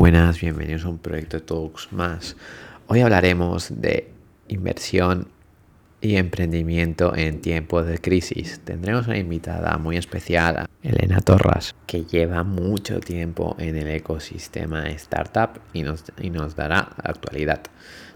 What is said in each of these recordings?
buenas, bienvenidos a un proyecto Talks más. Hoy hablaremos de inversión y emprendimiento en tiempos de crisis. Tendremos una invitada muy especial, Elena Torras, que lleva mucho tiempo en el ecosistema startup y nos, y nos dará actualidad.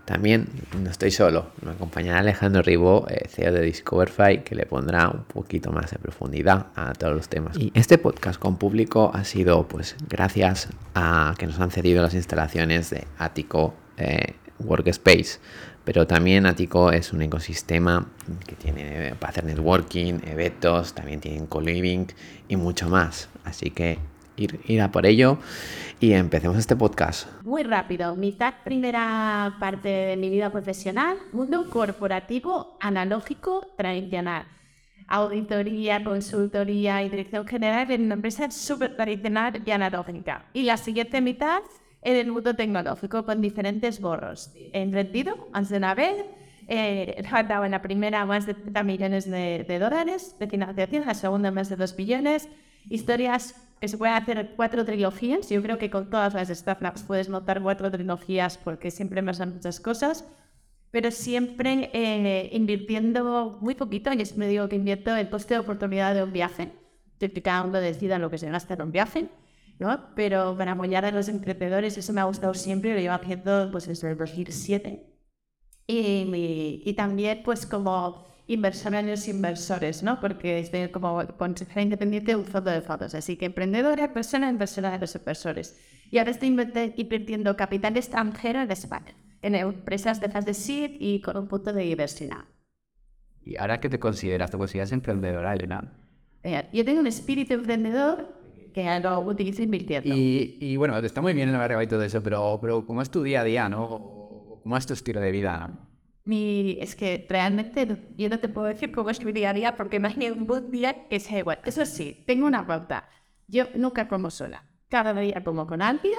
También no estoy solo, me acompañará Alejandro Ribó, eh, CEO de Discoverify, que le pondrá un poquito más de profundidad a todos los temas. Y este podcast con público ha sido pues gracias a que nos han cedido las instalaciones de Atico eh, Workspace. Pero también Atico es un ecosistema que tiene eh, para hacer networking, eventos, también tienen co-living y mucho más. Así que ir, ir a por ello y empecemos este podcast. Muy rápido, mitad primera parte de mi vida profesional, mundo corporativo, analógico, tradicional. Auditoría, consultoría y dirección general en una empresa súper tradicional y analógica. Y la siguiente mitad en el mundo tecnológico con diferentes borros. He invertido antes de una vez, eh, en la primera más de 30 millones de, de dólares de financiación, la segunda más de 2 billones. Historias que se pueden hacer cuatro trilogías. Yo creo que con todas las startups puedes notar cuatro trilogías porque siempre pasan muchas cosas, pero siempre eh, invirtiendo muy poquito. Y es me digo que invierto el coste de oportunidad de un viaje. Que cada uno decida lo que se gasta en un viaje. ¿no? Pero para apoyar a los emprendedores, eso me ha gustado siempre, lo llevo haciendo pues desde el 2007. Y, y también pues como los inversores, ¿no? Porque estoy como consejera independiente de un fondo de fondos. Así que emprendedora, persona, inversora de los inversores. Y ahora estoy invirtiendo capital extranjero en España, en empresas de fase de seed y con un punto de diversidad. ¿Y ahora qué te consideras? ¿Te consideras emprendedora, Elena? Eh, yo tengo un espíritu emprendedor que lo utilizo invirtiendo. Y, y bueno, está muy bien en la y todo eso, pero, pero ¿cómo es tu día a día, no? ¿Cómo es tu estilo de vida? Mi, es que realmente yo no te puedo decir cómo es mi día a día porque hay un buen día que sea igual. Eso sí, tengo una pauta. Yo nunca como sola. Cada día como con alguien.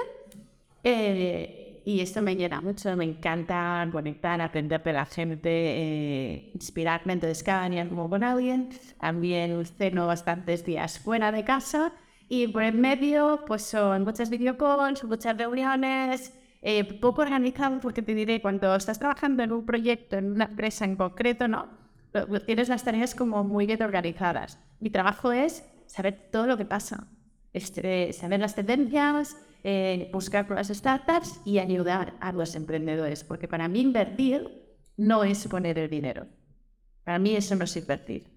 Eh, y esto me llena mucho. Me encanta conectar, aprender de la gente, eh, inspirarme. Entonces, cada día como con alguien. También ceno bastantes días fuera de casa. Y por el medio, pues son muchas videocalls, muchas reuniones eh, poco organizado porque te diré, cuando estás trabajando en un proyecto, en una empresa en concreto, ¿no? Tienes las tareas como muy bien organizadas. Mi trabajo es saber todo lo que pasa, este, saber las tendencias, eh, buscar las startups y ayudar a los emprendedores, porque para mí invertir no es poner el dinero. Para mí eso no es invertir.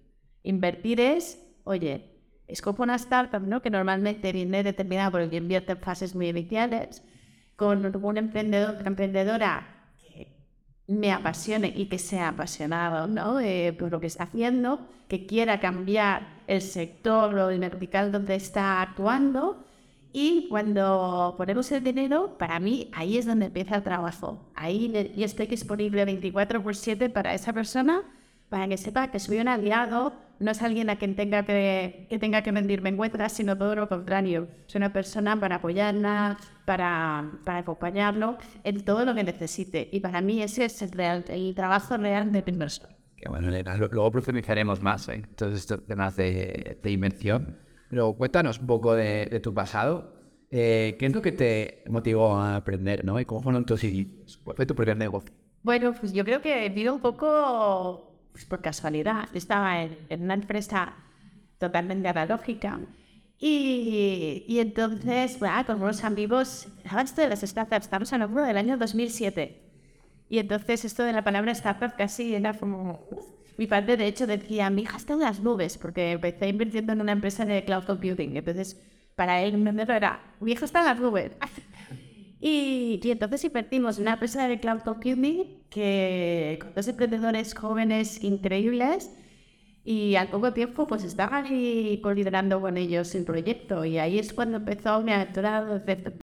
Invertir es, oye, es como una startup, ¿no? Que normalmente viene determinado por el invierte en fases muy iniciales con un emprendedor, emprendedora que me apasione y que sea apasionado ¿no? Eh, por lo que está haciendo, que quiera cambiar el sector o el vertical donde está actuando. Y cuando ponemos el dinero, para mí ahí es donde empieza el trabajo. Ahí yo estoy disponible 24 por 7 para esa persona, para que sepa que soy un aliado, no es alguien a quien tenga que, que tenga que rendirme encuentras, sino todo lo contrario. Soy una persona para apoyarla, para, para acompañarlo en todo lo que necesite. Y para mí ese es el, real, el trabajo real de inversor. Qué bueno, Elena. Luego profundizaremos más en ¿eh? todos estos temas de, de invención. Pero cuéntanos un poco de, de tu pasado. Eh, ¿Qué es lo que te motivó a aprender? ¿no? ¿Y cómo fueron tus inicios? ¿Cuál fue tu primer negocio? Bueno, pues yo creo que he vivido un poco pues por casualidad, estaba en, una empresa totalmente analógica. Y, y entonces, bueno, con unos amigos, esto de las startups, estamos hablando del año 2007. Y entonces esto de la palabra startup casi era como... Mi padre, de hecho, decía, mi hija está en las nubes, porque empecé invirtiendo en una empresa de cloud computing. Entonces, para él, un era, mi hija está en las nubes. Y, entonces invertimos en una empresa de cloud computing que con dos emprendedores jóvenes increíbles y al poco tiempo pues estaba ahí liderando con ellos el proyecto y ahí es cuando empezó mi aventura de...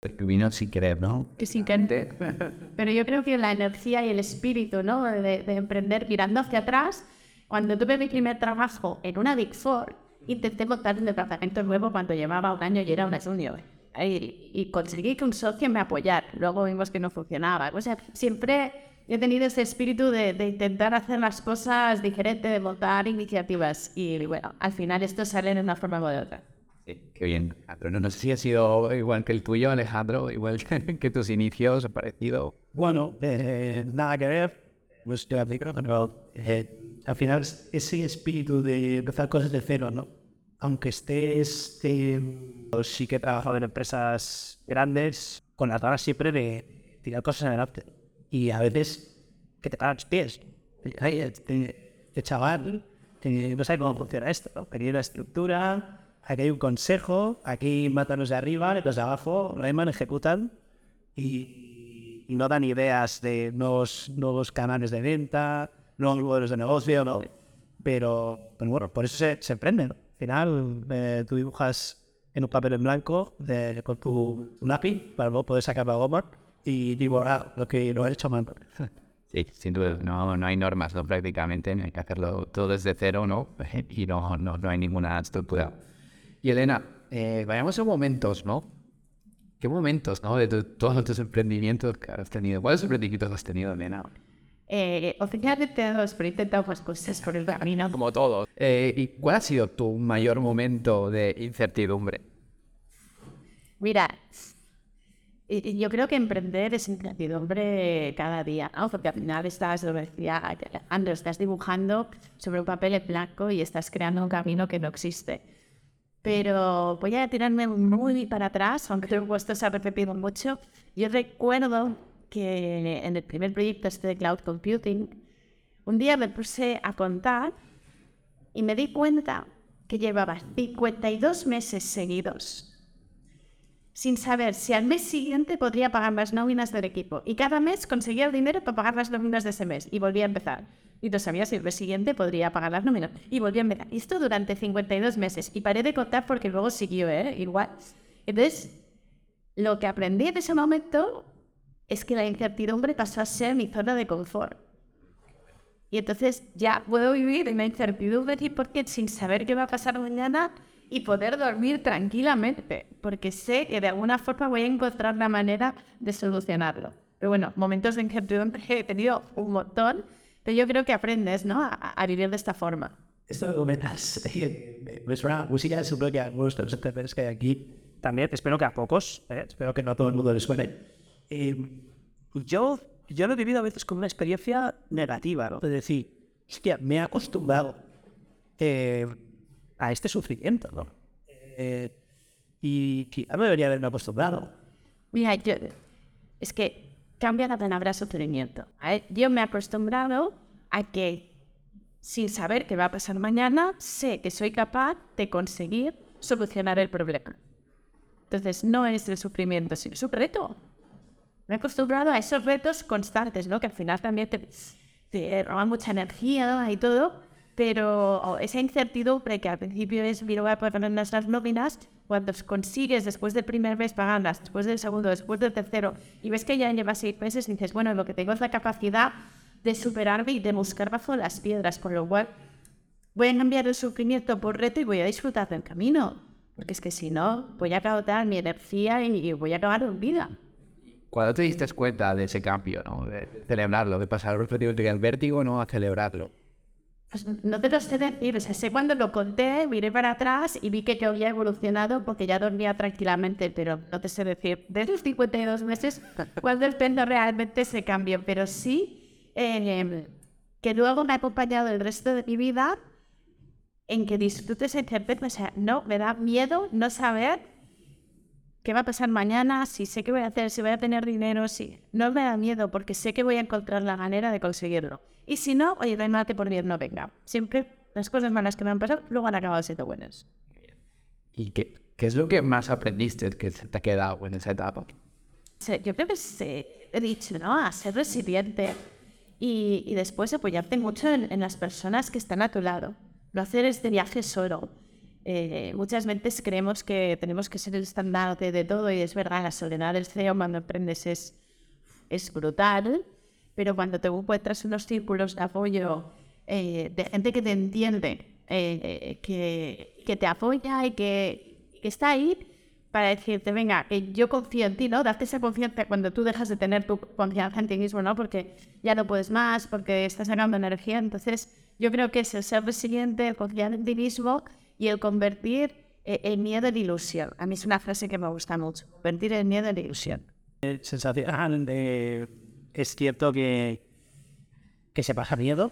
Que vino sin querer, ¿no? Que sin querer. Pero yo creo que la energía y el espíritu, ¿no? De, de emprender mirando hacia atrás. Cuando tuve mi primer trabajo en una Big Four, intenté montar un departamento nuevo cuando llevaba un año y era una junior y, conseguí que un socio me apoyara. Luego vimos que no funcionaba. O sea, siempre he tenido ese espíritu de, intentar hacer las cosas diferentes, de montar iniciativas. Y bueno, al final esto sale de una forma u otra. Sí, qué bien. Alejandro. No, no sé si ha sido igual que el tuyo, Alejandro, igual que tus inicios, parecido. Bueno, eh, nada que ver. Pues eh, al final es ese espíritu de empezar cosas de cero, ¿no? Aunque estés, eh, sí que he trabajado en empresas grandes con las ganas siempre de tirar cosas adelante. Y a veces que te pagan los pies. Ay, este, este chaval no sabe cómo funciona esto. ¿no? Aquí una estructura, aquí hay un consejo, aquí matan los de arriba, los de abajo reman, ejecutan y, no dan ideas de nuevos, nuevos canales de venta, nuevos modelos de negocio, ¿no? Pero, bueno, por eso se, se emprende. ¿no? Al final, eh, tú dibujas en un papel en blanco de- con tu, lápiz para luego poder sacar la goma y dibujar lo que lo has hecho mano. Sí, sin duda, no, no hay normas, ¿no? Prácticamente, hay que hacerlo todo desde cero, ¿no? Y no, no, no hay ninguna estructura. Y Elena, eh, vayamos a momentos, ¿no? ¿Qué momentos, ¿no? De todos tus emprendimientos que has tenido. ¿Cuáles emprendimientos has tenido, Elena? Eh, oficialmente dos, pero he intentado más cosas por el camino. Como todos. Eh, ¿Y cuál ha sido tu mayor momento de incertidumbre? Mira, yo creo que emprender es incertidumbre cada día, ¿no? Porque al final estás, lo decía Alejandro, estás dibujando sobre un papel en blanco y estás creando un camino que no existe. Pero voy a tirarme muy para atrás, aunque el puesto se ha repetido mucho. Yo recuerdo que en el primer proyecto este de Cloud Computing, un día me puse a contar y me di cuenta que llevaba 52 meses seguidos sin saber si al mes siguiente podría pagar las nóminas del equipo. Y cada mes conseguía el dinero para pagar las nóminas de ese mes. Y volvía a empezar. Y no sabía si el mes siguiente podría pagar las nóminas. Y volvía a empezar. Y esto durante 52 meses. Y paré de contar porque luego siguió, ¿eh? Igual. Entonces, lo que aprendí en ese momento es que la incertidumbre pasó a ser mi zona de confort. Y entonces ya puedo vivir en la incertidumbre y porque sin saber qué va a pasar mañana y poder dormir tranquilamente, porque sé que de alguna forma voy a encontrar la manera de solucionarlo. Pero bueno, momentos de incertidumbre he tenido un montón, pero yo creo que aprendes, ¿no? A, a vivir de esta forma. Esto que comentas, eh, me suena música, seguro que a algunos de los que hay aquí también, espero que a pocos, eh, espero que no a todo el mundo les suene. Eh, yo, yo lo he vivido a veces como una experiencia negativa, ¿no? Es decir, hostia, me he acostumbrado eh, a este sufrimiento, ¿no? Eh, y quizá no debería haberme acostumbrado. Mira, yo, es que cambia la palabra sufrimiento. ¿vale? Yo me he acostumbrado a que sin saber qué va a pasar mañana, sé que soy capaz de conseguir solucionar el problema. Entonces, no es el sufrimiento, sino es un reto. Me he acostumbrado a esos retos constantes, ¿no? Que al final también te, te roban mucha energía y todo, pero esa incertidumbre que al principio es, mira, voy a poner las nóminas, cuando consigues después del primer mes pagarlas, después del segundo, después del tercero, y ves que ya llevas seis meses, dices, bueno, lo que tengo es la capacidad de superarme y de buscar bajo las piedras, con lo cual voy a cambiar el sufrimiento por reto y voy a disfrutar del camino, porque es que si no, voy a agotar mi energía y, y voy a acabar en vida. Cuando te diste cuenta de ese cambio, ¿no? De celebrarlo, de pasar del vértigo, ¿no? A celebrarlo. Pues no te lo sé decir, o sea, sé cuando lo conté, miré para atrás y vi que yo había evolucionado porque ya dormía tranquilamente, pero no te sé decir de esos 52 meses cuándo empezó realmente ese cambio, pero sí eh, que luego me ha acompañado el resto de mi vida en que disfrute esa incertidumbre, o sea, no, me da miedo no saber qué va a pasar mañana, si sé qué voy a hacer, si voy a tener dinero, si no me da miedo porque sé que voy a encontrar la manera de conseguirlo. Y si no, oye, que por bien no venga. Siempre las cosas malas que me han pasado luego han acabado siendo buenas. ¿Y qué, qué es lo que más aprendiste que se te ha quedado en esa etapa? Yo creo que se, he dicho, ¿no? A ser resiliente y, y después apoyarte mucho en, en las personas que están a tu lado. No hacer este viaje solo. Eh, muchas veces creemos que tenemos que ser el estandarte de todo y es verdad, la soledad del CEO cuando emprendes es, es brutal, pero cuando te encuentras unos círculos de apoyo eh, de gente que te entiende, eh, que, que te apoya y que, que está ahí para decirte, venga, yo confío en ti, ¿no? Darte esa confianza cuando tú dejas de tener tu confianza en ti mismo, ¿no? Porque ya no puedes más, porque estás sacando energía. Entonces, yo creo que es el ser resiliente, confiar en ti mismo y el convertir eh, el miedo en ilusión. A mí es una frase que me gusta mucho, convertir el miedo en ilusión. sensación de... Es cierto que, que se pasa miedo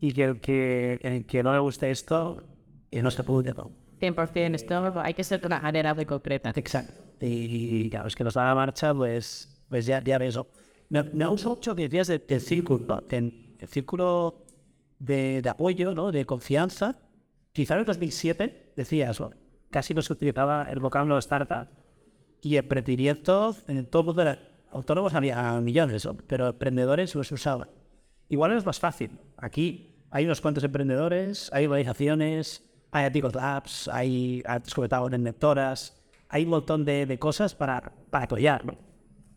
y que el que, el que no le guste esto, que no se puede. ¿no? 100% esto hay que ser de una manera muy concreta. Exacto. Y claro, es que nos da la marcha, pues, pues ya, ya ves. ¿no? Me, me gusta mucho que decías del, círculo, ¿no? El círculo de, de apoyo, ¿no? de confianza. Quizá en el 2007 decías, ¿no? casi no se utilizaba el vocablo startup y emprendimiento en todo el mundo era- autónomos había millones, pero emprendedores no se usaban. Igual es más fácil. Aquí hay unos cuantos emprendedores, hay organizaciones, hay Antigos Labs, hay, antes comentaba, lectoras, hay un montón de, de cosas para, para apoyar. ¿no?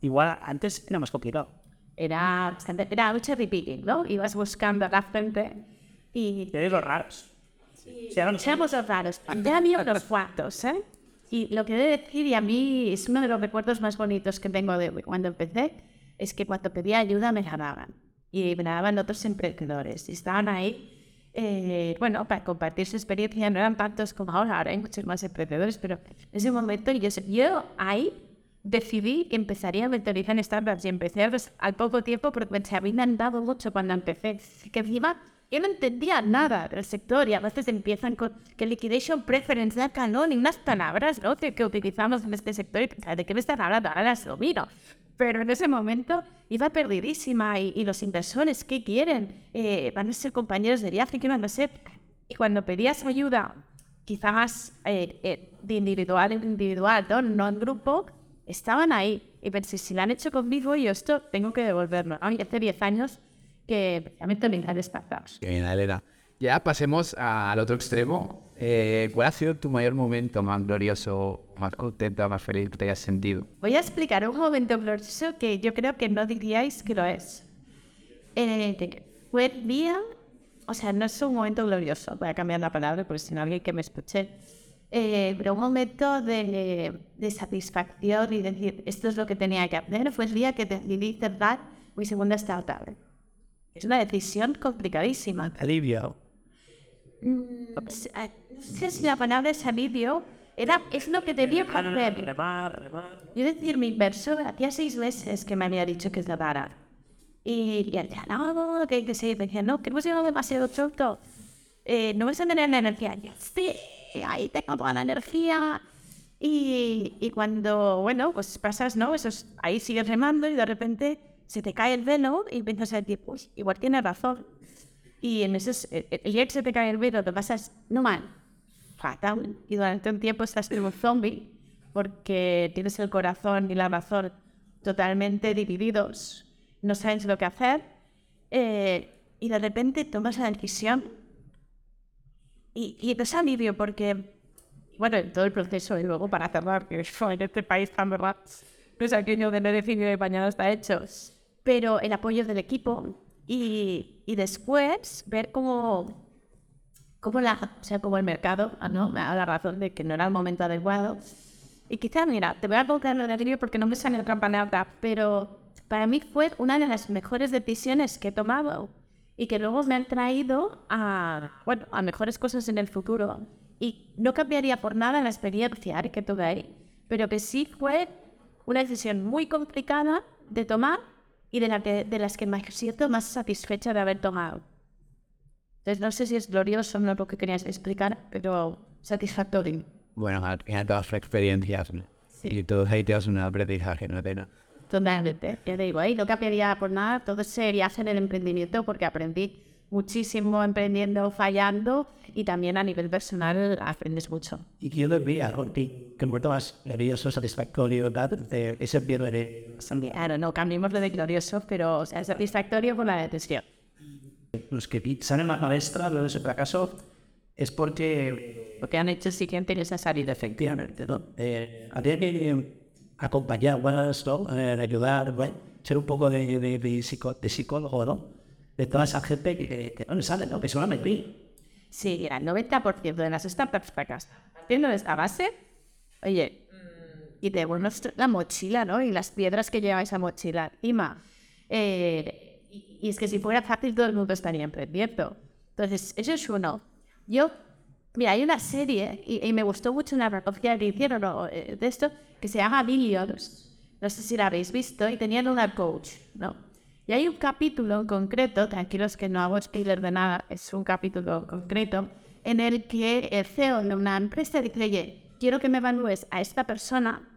Igual antes era más complicado. Era, bastante- era mucho repeating, ¿no? Ibas buscando a la gente y Tenéis los raros. Seamos los raros. Ya había unos cuantos, ¿eh? Y lo que he de decir, y a mí es uno de los recuerdos más bonitos que tengo de cuando empecé, es que cuando pedía ayuda me la daban. Y me la daban otros emprendedores. Y estaban ahí, eh, bueno, para compartir su experiencia. No eran tantos como ahora, ahora hay muchos más emprendedores, pero en ese momento yo, yo ahí decidí que empezaría a mentorizar en startups y empecé al poco tiempo porque se habían dado mucho cuando empecé. Que encima yo no entendía nada del sector y a veces empiezan con que liquidation preference da calón y unas palabras ¿no? que, que utilizamos en este sector y ¿de qué me están hablando? Ahora las domino. Pero en ese momento iba perdidísima y, y los inversores, ¿qué quieren? Eh, ¿Van a ser compañeros de viaje? ¿Qué van a ser? Y cuando pedías ayuda, quizá más eh, eh, de individual en individual, ¿no? no en grupo, estaban ahí. Y pensé, si lo han hecho conmigo, yo esto tengo que devolverlo. hace 10 años que precisamente me de startups. Qué bien, Elena. Ya pasemos al otro extremo. Eh, ¿Cuál ha sido tu mayor momento más glorioso, más contento, más feliz que te hayas sentido? Voy a explicar un momento glorioso que yo creo que no diríais que lo es. Fue el día, o sea, no es un momento glorioso, voy a cambiar la palabra porque si no alguien que me escuche, eh, pero un momento de, de satisfacción y decir, esto es lo que tenía que hacer, fue el día que decidí cerrar mi segunda startup. Es una decisión complicadísima. Alivio. No sé si la palabra es alivio, era, es lo que que hacer. Remar, remar. Yo decir, mi inversor hacía seis meses que me había dicho que parar. Y, y decía, no, que hay que seguir. Decía, no, que hemos llegado demasiado pronto. Eh, no vas a tener la energía. Yo, sí, ahí tengo toda la energía. Y, y cuando, bueno, pues pasas, ¿no? Eso es- ahí sigues remando y de repente se te cae el velo y piensas a ti, pues igual tiene razón. Y en esos, el, el día que se te cae el velo, te pasas, no mal, fatal. Y durante un tiempo estás como zombie porque tienes el corazón y la razón totalmente divididos, no sabes lo que hacer eh, y de repente tomas la decisión y, y es alivio porque, bueno, en todo el proceso y luego para cerrar, que en este país tan verdad, no es aquello de no decidido de mañana está hecho, pero el apoyo del equipo y, y después ver cómo como la, o sea, como el mercado ah, ¿no? me da la razón de que no era el momento adecuado. Y quizá, mira, te voy a contar lo de porque no me sale otra palabra, pero para mí fue una de las mejores decisiones que he tomado y que luego me han traído a, bueno, a mejores cosas en el futuro. Y no cambiaría por nada la experiencia que tuve ahí, pero que sí fue una decisión muy complicada de tomar y de, la que- de las que me siento más satisfecha de haber tomado. Entonces, no sé si es glorioso o no lo que querías explicar, pero satisfactorio. Bueno, al final todas las experiencias ¿no? Sí. y todos ahí te das un aprendizaje, ¿no? Totalmente. Ya te digo, ahí no cambiaría por nada todo ese viaje en el emprendimiento porque aprendí muchísimo emprendiendo, fallando y también a nivel personal aprendes mucho. Y yo lo veía, ¿no? que momento más glorioso, satisfactorio, de ese miedo de Claro, no cambiemos lo de glorioso, pero o sea, satisfactorio por la decisión. los que salen a la palestra de ese fracaso es porque Lo que han hecho sí que han tenido esa salida efectiva. efectivamente, ¿no? Eh, habría que acompañar más, ¿no? Eh, ayudar, bueno, ser un poco de, de, de, psico- de psicólogo, ¿no? De toda esa gente que, que no le sale, ¿no? Que solamente vi. Sí, mira, el 90% de las startups fracasan. Partiendo de esta base, oye, y te devuelves la mochila, ¿no? Y las piedras que lleva esa mochila encima. Eh, y, es que si fuera fácil, todo el mundo estaría emprendiendo. Entonces, eso es uno. Yo Mira, hay una serie, y, y me gustó mucho una recogida que hicieron. Eh, de esto, que se llama Billions. No sé si la habéis visto, y tenían una coach, ¿no? Y hay un capítulo concreto, tranquilos que no hago spoiler de nada, es un capítulo concreto, en el que el CEO de una empresa dice, oye, quiero que me evalúes a esta persona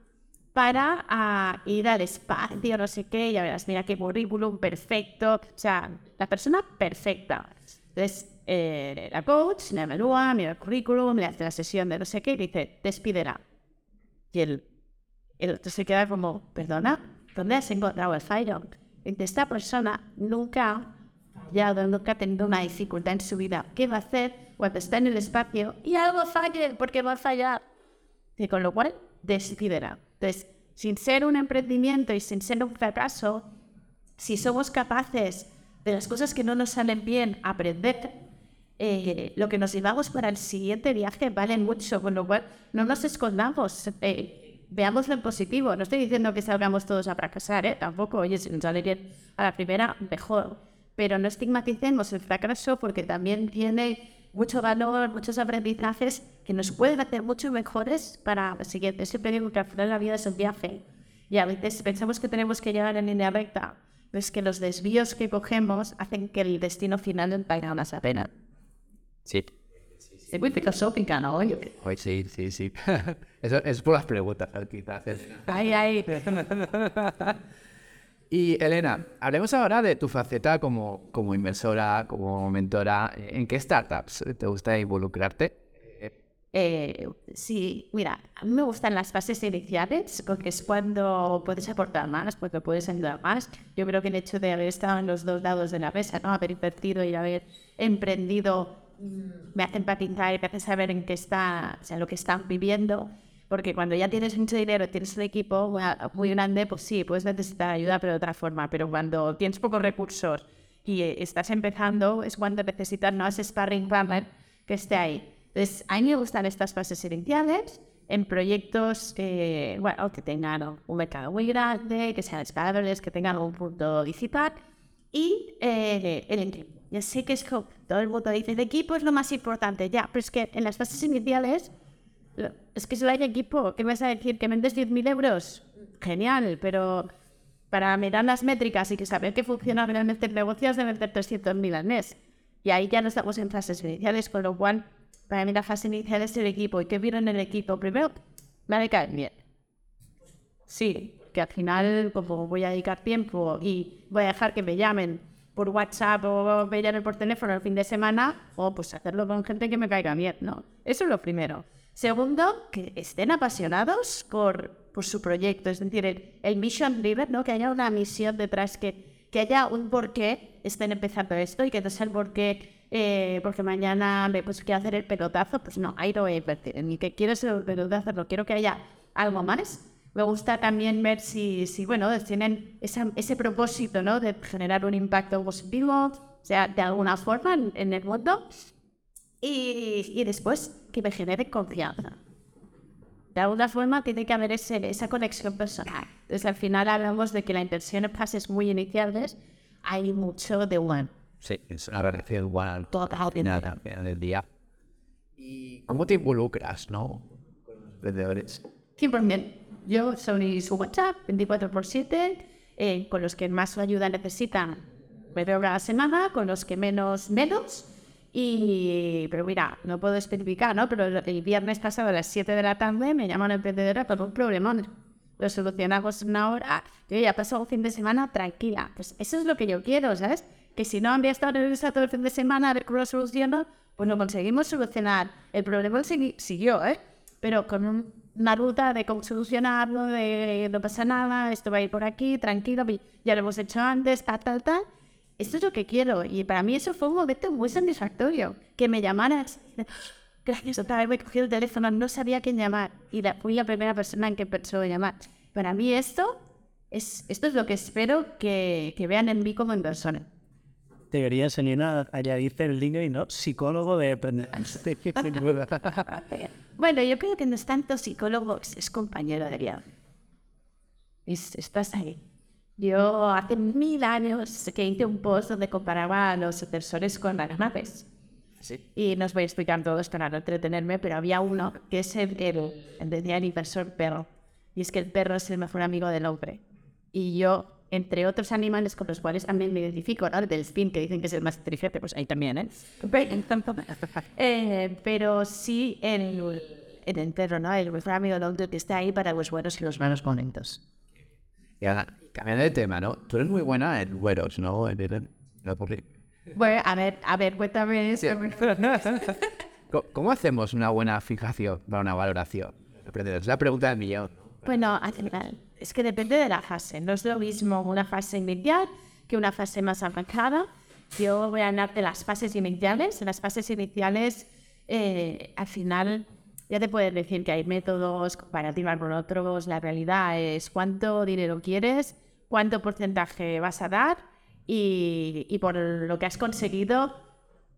para ah, ir al espacio, no sé qué, ya verás, mira qué currículum perfecto, o sea, la persona perfecta. Entonces, eh, la coach me evalúa, mira el currículum, le hace la sesión de no sé qué y dice, despídela. Y él, el otro se queda como, perdona, ¿dónde has encontrado el fallo? Esta persona nunca ha fallado, nunca ha tenido una dificultad en su vida. ¿Qué va a hacer cuando está en el espacio y algo falle? Porque va a fallar. Y con lo cual, despídela. Entonces, sin ser un emprendimiento y sin ser un fracaso, si somos capaces de las cosas que no nos salen bien, aprender, eh, lo que nos llevamos para el siguiente viaje vale mucho, con lo cual no nos escondamos, eh, veamos lo positivo. No estoy diciendo que salgamos todos a fracasar, ¿eh? tampoco, oye, si nos sale bien a la primera, mejor. Pero no estigmaticemos el fracaso porque también tiene mucho valor, muchos aprendizajes que nos pueden hacer mucho mejores para el siguiente. Siempre digo que al final la vida es un viaje y a veces pensamos que tenemos que llegar en línea recta, pero es que los desvíos que cogemos hacen que el destino final valga más la pena. Sí. Es muy filosófica, ¿no? Hoy sí, sí, sí. Eso es por las preguntas, quizás. Ay, ay. Y Elena, hablemos ahora de tu faceta como, como inversora, como mentora. ¿En qué startups te gusta involucrarte? Eh, sí, mira, a mí me gustan las fases iniciales porque es cuando puedes aportar más, porque puedes ayudar más. Yo creo que el hecho de haber estado en los dos lados de la mesa, ¿no? haber invertido y haber emprendido, me hace empatizar y me hace saber en qué está, o sea, lo que están viviendo. Porque cuando ya tienes mucho dinero, tienes un equipo muy grande, pues sí, puedes necesitar ayuda, pero de otra forma. Pero cuando tienes pocos recursos y eh, estás empezando, es cuando necesitas no ese sparring partner que esté ahí. Entonces, a mí me gustan estas fases iniciales en proyectos que, bueno, que tengan un mercado muy grande, que sean escalables, que tengan un punto digital y eh, el equipo. Ya sé que es todo el mundo dice, el equipo es lo más importante, ya, pero es que en las fases iniciales es que solo hay equipo. ¿Qué vas a decir? ¿Que vendes 10.000 euros? Genial, pero para mirar las métricas y que saber que funciona realmente el negocio has de vender 300.000 al mes. Y ahí ya no estamos en fases iniciales, con lo cual, para mí la fase inicial es el equipo. ¿Y qué vieron en el equipo? Primero, me ha de caer bien. Sí, que al final, como voy a dedicar tiempo y voy a dejar que me llamen por WhatsApp o me llamen por teléfono el fin de semana, o pues hacerlo con gente que me caiga bien, ¿no? Eso es lo primero. Segundo, que estén apasionados por, por su proyecto, es decir, el, mission driven, ¿no? que haya una misión detrás, que, que haya un por qué estén empezando esto y que no sea el por qué, eh, porque mañana me pues, quiero hacer el pelotazo, pues no, ahí no voy a invertir, ni que quiero ser el pelotazo, no quiero que haya algo más. Me gusta también ver si, si bueno, tienen ese propósito ¿no? de generar un impacto positivo, o sea, de alguna forma en, en el mundo. Y, y después que me genere confianza. De alguna forma tiene que haber ese, esa conexión personal. Desde al final hablamos de que la inversión en fases muy iniciales hay mucho de one. Sí, es relación igual Total. nada del día. ¿Y cómo te involucras, no? Con los vendedores. 100%. Yo soy su WhatsApp 24 por 7, eh, con los que más ayuda necesitan, me veo cada semana, con los que menos, menos. Y, pero mira, no puedo especificar, ¿no? Pero el viernes pasado a las 7 de la tarde me llama una emprendedora por un problemón. Lo solucionamos en una hora. Yo ya pasado un fin de semana tranquila. Pues eso es lo que yo quiero, ¿sabes? Que si no habría estado nerviosa todo el fin de semana lo soluciono, pues no conseguimos solucionar. El problema siguió, ¿eh? Pero con una ruta de cómo solucionarlo, de no pasa nada, esto va a ir por aquí, tranquilo, ya lo hemos hecho antes, tal, tal, tal esto es lo que quiero. Y para mí eso fue un momento muy satisfactorio. Que me llamaras. Gracias, otra vez me cogí el teléfono, no sabía quién llamar. Y la, fui la primera persona en que pensó llamar. Para mí esto es, esto es lo que espero que, que vean en mí como inversora. Debería enseñar a añadirte el link y no psicólogo de bueno, yo creo que no es tanto psicólogo, es compañero de viaje. estás ahí. Yo hace mil años que hice un post donde comparaba a los inversores con las naves. Sí. y no os voy a explicar todos para no entretenerme, pero había uno que es el, el, el decía el inversor perro. Y es que el perro es el mejor amigo del hombre. Y yo, entre otros animales con los cuales también me identifico, ¿no? El delfín, que dicen que es el más inteligente, pues ahí también, ¿eh? Eh, pero sí el, el, el perro, ¿no? El mejor amigo del hombre que está ahí para los buenos y los malos momentos. Y ahora, cambiando de tema, ¿no? Tú eres muy buena en güeros, ¿no? En, en- Bueno, a ver, a ver, cuéntame eso. ¿Cómo hacemos una buena fijación para una valoración? Es la pregunta del millón. Bueno, es que depende de la fase. No es lo mismo una fase inicial que una fase más avanzada. Yo voy a hablar de las fases iniciales. En las fases iniciales, eh, al final, ya te puedes decir que hay métodos comparativos con otros. La realidad es cuánto dinero quieres, cuánto porcentaje vas a dar y, por lo que has conseguido,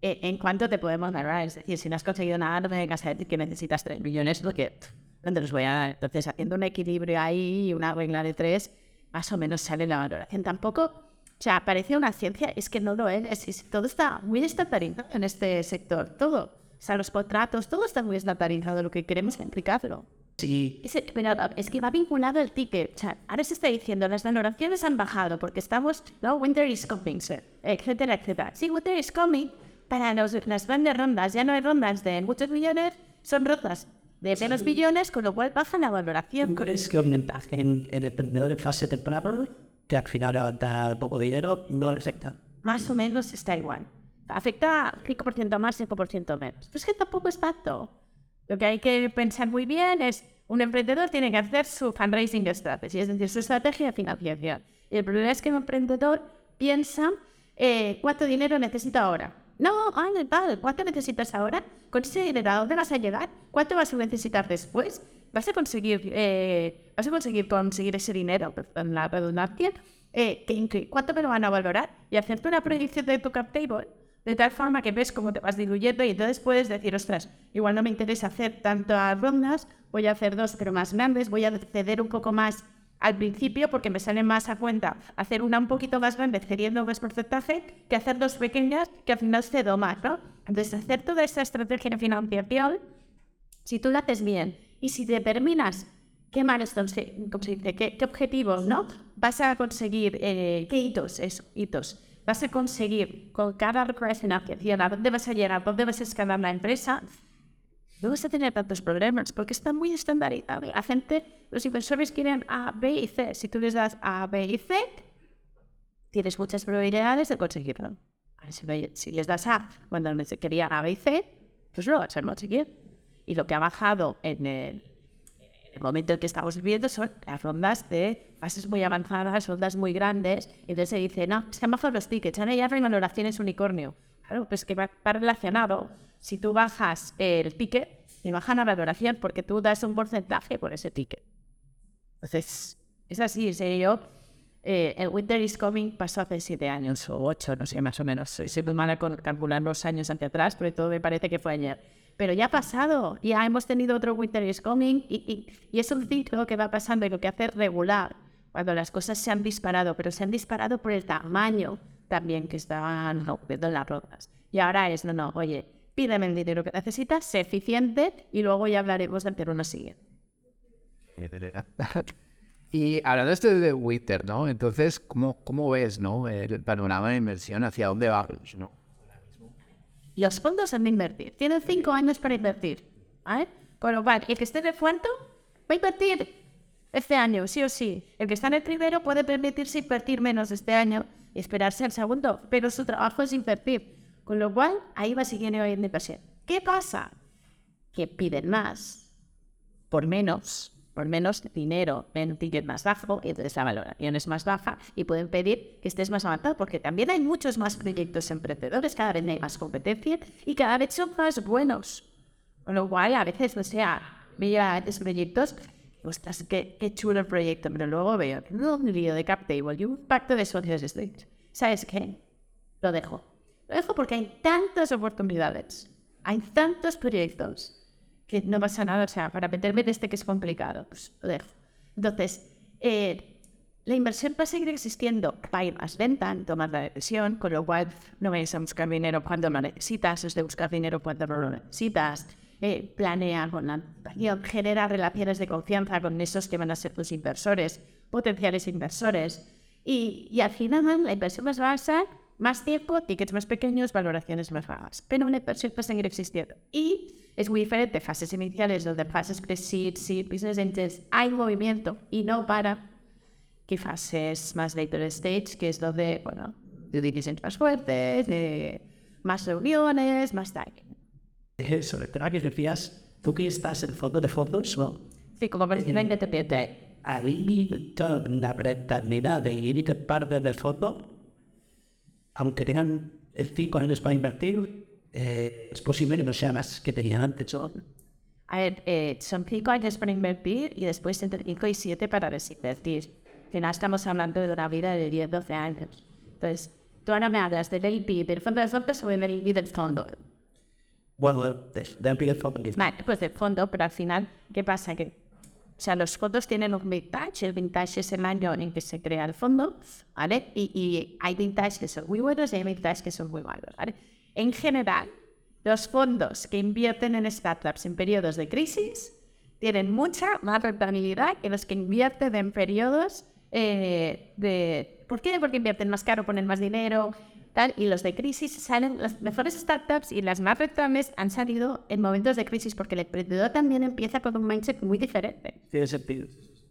eh, en cuánto te podemos valorar. Es decir, si no has conseguido nada, no me vengas a decir que necesitas 3 millones, porque no te los voy a dar. Entonces, haciendo un equilibrio ahí y una regla de 3, más o menos sale la valoración. Tampoco, o sea, parece una ciencia, es que no lo es- todo está muy estandarizado en este sector, todo. O sea, los contratos, todo está muy estandarizado, lo que queremos es implicarlo. Sí, Es, pero es que va vinculado el ticket. O sea, ahora se está diciendo, las valoraciones han bajado porque estamos, no, winter is coming, sir, etcétera, etcétera. Sí, winter is coming. Para los- las grandes rondas ya no hay rondas de muchos millones, son rondas de menos millones, con lo cual baja la valoración. ¿crees que aumenta en el emprendedor en fase temprana que al final levanta poco dinero no le afecta? Más o menos está igual. Afecta 5% más, 5% menos. Pero es que tampoco es tanto. Lo que hay que pensar muy bien es, un emprendedor tiene que hacer su fundraising strategy, es decir, su estrategia de financiación. Y el problema es que un emprendedor piensa eh, cuánto dinero necesita ahora. No, ay, tal, ¿cuánto necesitas ahora? Con ese dinero, ¿a dónde vas a llegar? ¿Cuánto vas a necesitar después? ¿Vas a conseguir, eh, vas a conseguir conseguir ese dinero, perdón, la redundancia? Eh, ¿qué- qué- ¿Cuánto me lo van a valorar? Y hacerte una predicción de tu cap table de tal forma que ves cómo te vas diluyendo y entonces puedes decir, ostras, igual no me interesa hacer tantas rondas, voy a hacer dos pero más grandes, voy a ceder un poco más al principio porque me sale más a cuenta hacer una un poquito más grande cediendo más porcentaje que hacer dos pequeñas que al final cedo más, ¿no? Entonces hacer toda esta estrategia financiación, si tú lo haces bien y si qué milestones, qué- ¿cómo se dice? ¿Qué, qué objetivos, ¿no? Vas a conseguir, eh, qué hitos, eso, hitos. Vas a conseguir con cada financiación, a dónde vas a llegar, dónde vas a escalar la empresa, no vas a tener tantos problemas porque está muy estandarizado. La gente, los inversores quieren A, B y C. Si tú les das A, B y C, tienes muchas probabilidades de conseguirlo. Si, les das A cuando se quería A, B y C, pues no lo vas a conseguir. Y lo que ha bajado en el, el momento en que estamos viviendo son las rondas de fases muy avanzadas, rondas muy grandes. Y entonces se dice, no, se han bajado los tickets, ahora ya no hay valoraciones unicornio. Claro, pues que va, va relacionado. Si tú bajas el ticket, te bajan la valoración porque tú das un porcentaje por ese ticket. Entonces, es así, en serio. Eh, el Winter is Coming pasó hace siete años o ocho, no sé, más o menos. Soy, soy muy mala con calcular los años hacia atrás, pero todo me parece que fue ayer. Pero ya ha pasado, ya hemos tenido otro Winter is Coming y, es un ciclo que va pasando y lo que hace regular cuando las cosas se han disparado, pero se han disparado por el tamaño también que estaban en las rondas. Y ahora es, no, no, oye, pídeme el dinero que necesitas, sé eficiente y luego ya hablaremos del uno siguiente. Y hablando de esto de Winter, ¿no? Entonces, ¿cómo, cómo ves, no? El panorama de inversión, hacia dónde va, ¿no? Los fondos han de invertir. Tienen cinco años para invertir. ¿vale? Con lo cual, el que esté de fondo va a invertir este año, sí o sí. El que está en el primero puede permitirse invertir menos este año y esperarse al segundo, pero su trabajo es invertir. Con lo cual, ahí va siguiendo hoy en inversión. ¿Qué pasa? Que piden más por menos, por menos dinero, ven un ticket más bajo, y entonces la valoración es más baja y pueden pedir que estés más avanzado, porque también hay muchos más proyectos emprendedores, cada vez hay más competencia y cada vez son más buenos. Con lo cual, a veces, o sea, mira estos proyectos, ostras, qué, qué chulo el proyecto, pero luego veo un lío de cap table y un pacto de socios street. ¿Sabes qué? Lo dejo. Lo dejo porque hay tantas oportunidades, hay tantos proyectos que no pasa nada, o sea, para meterme en este que es complicado, pues lo dejo. Entonces, eh, la inversión va a seguir existiendo, va a ir más lenta en tomar la decisión, con lo cual no vais a buscar dinero cuando lo necesitas, es de buscar dinero cuando no lo necesitas. Eh, planea con la genera relaciones de confianza con esos que van a ser tus inversores, potenciales inversores. Y, y al final la inversión va a basar más tiempo, tickets más pequeños, valoraciones más bajas. Pero una inversión va a seguir existiendo. Y es muy diferente fases iniciales donde fases pre-seed, seed, business angels, hay movimiento y no para que fases más later stage, que es donde, bueno, due diligence más fuertes, de más reuniones, más timing. Eso, el que decías, tú que estás en fondo de fondos, ¿no? Sí, como persona independiente. Ahí la rentabilidad de ir parte del fondo, aunque tengan cinco años para invertir, eh, es posible que no sea más que tenían antes. ¿no? A ver, eh, son cinco años para invertir y después entre cinco y siete para desinvertir. Al final estamos hablando de una vida de 10, 12 años. Entonces, tú ahora me hablas del LP, del fondo de fondos o del LP del fondo. Bueno, de, de, de fondo. Vale, pues del fondo, pero al final, ¿qué pasa? Que, o sea, los fondos tienen un vintage, el vintage es el año en que se crea el fondo, ¿vale? Y, y hay vintage que son muy buenos y hay vintage que son muy malos, ¿vale? En general, los fondos que invierten en startups en periodos de crisis tienen mucha más rentabilidad que los que invierten en periodos eh, de... ¿Por qué? Porque invierten más caro, ponen más dinero, tal, y los de crisis salen, las mejores startups y las más rentables han salido en momentos de crisis porque el emprendedor también empieza con un mindset muy diferente. Tiene sentido.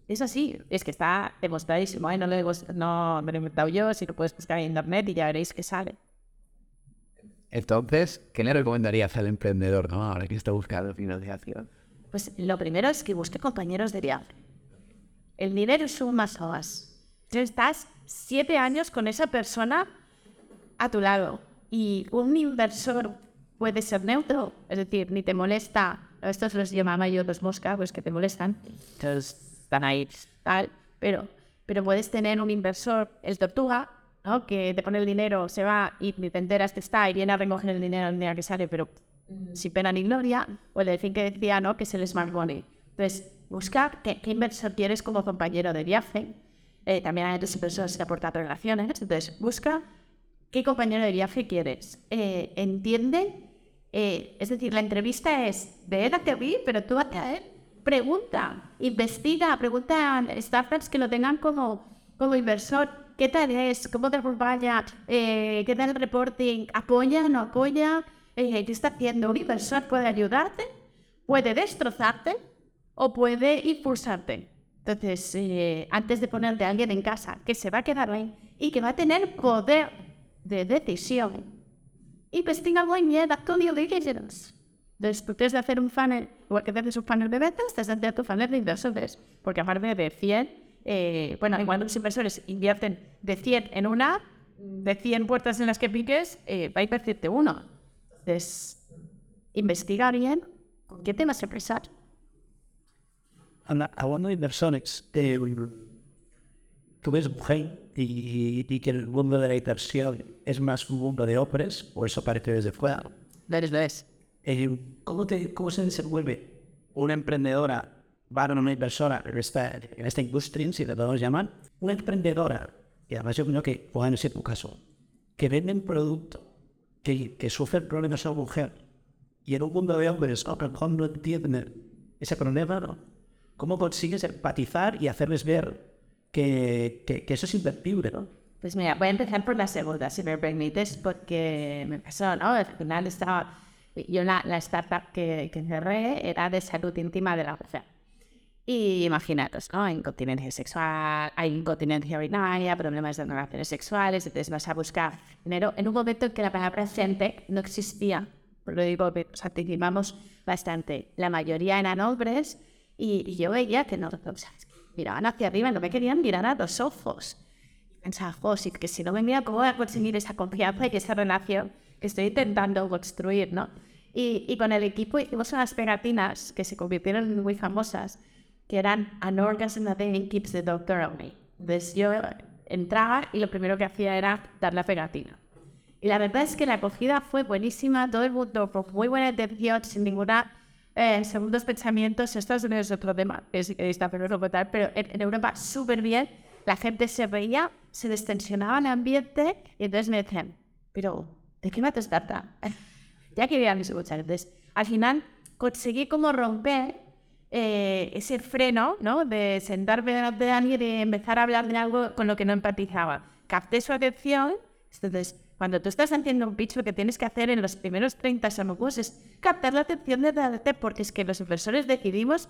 Es así, es que está demostradísimo, ¿eh? no, lo he, no me lo he inventado yo, si lo puedes buscar en internet y ya veréis que sale. Entonces, ¿qué le recomendarías al emprendedor ¿no? ahora que está buscando financiación? Pues lo primero es que busque compañeros de viaje. El dinero es un más horas. Tú estás siete años con esa persona a tu lado y un inversor puede ser neutro, es decir, ni te molesta. Estos los llamaba yo los moscas, pues que te molestan. Entonces están ahí, tal. Pero, pero puedes tener un inversor, el tortuga, ¿no? que te pone el dinero, se va y te enteras que está y viene a recoger el dinero el día que sale, pero sin pena ni gloria. O el decir que decía ¿no? que es el smart money. Entonces, buscar qué, qué inversor tienes como compañero de viaje. Eh, también hay otros inversores que aportan relaciones. Entonces, busca qué compañero de viaje quieres. Eh, entiende, eh, es decir, la entrevista es de él a ti, pero tú a él. Pregunta, investiga, pregunta a startups que lo tengan como, como inversor. ¿Qué tal es? ¿Cómo te acompaña? Eh, ¿Qué tal el reporting? ¿Apoya? ¿No apoya? Eh, ¿Qué está haciendo? Un inversor puede ayudarte, puede destrozarte o puede impulsarte. Entonces, eh, antes de ponerte a alguien en casa que se va a quedar ahí y que va a tener poder de decisión, investiga muy bien la due diligence. Después de hacer un funnel, igual que haces un funnel de ventas, te hacer tu funnel de inversores. Porque aparte de 100, eh, bueno, igual los inversores invierten de 100 en una, de 100 puertas en las que piques, eh, va a invertirte uno. Entonces, investiga bien con qué temas empezar. Hablando de inversores, eh, tú ves mujer y, y, que el mundo de la inversión es más un mundo de hombres, o eso parece desde fuera. Lo es, lo es. Eh, ¿cómo, te, ¿Cómo se desenvuelve una emprendedora, para una inversora en esta, en esta industria, si podemos llamar? Una emprendedora, y además yo creo que, bueno, en tu caso, que vende un producto, que, que sufre problemas a mujer, y en un mundo de hombres, pero no entienden ese problema, ¿no? ¿Cómo consigues empatizar y hacerles ver que, que, que eso es invertible, ¿no? Pues mira, voy a empezar por la segunda, si me permites, porque me pasó, ¿no? Al final estaba, yo la, la startup que, que, cerré era de salud íntima de la mujer. Y imaginaros, ¿no? Incontinencia sexual, hay incontinencia urinaria, problemas de relaciones sexuales, entonces vas a buscar dinero en un momento en que la palabra gente no existía. Lo digo, nos anticipamos bastante. La mayoría eran hombres y, y yo veía que no, o sea, miraban hacia arriba y no me querían mirar a los ojos. Pensaba, sí, que si no me mira, ¿cómo voy a conseguir esa confianza y esa relación que estoy intentando construir, ¿no? Y, y, con el equipo hicimos unas pegatinas que se convirtieron muy famosas, que eran An orgasm that keeps the doctor away. Entonces yo entraba y lo primero que hacía era dar la pegatina. Y la verdad es que la acogida fue buenísima, todo el mundo con muy buena intención, sin ninguna eh, segundos pensamientos. Estados Unidos es otro tema, que si queréis hacerlo tal, pero en, en Europa súper bien. la gente se veía, se destensionaba el ambiente y entonces me decían, pero ¿de qué me trata? ya querían escuchar. Entonces, al final conseguí como romper eh, ese freno, ¿no? De sentarme delante de alguien y empezar a hablar de algo con lo que no empatizaba. Capté su atención, entonces cuando tú estás haciendo un pitch, lo que tienes que hacer en los primeros 30 segundos es captar la atención de la porque es que los inversores decidimos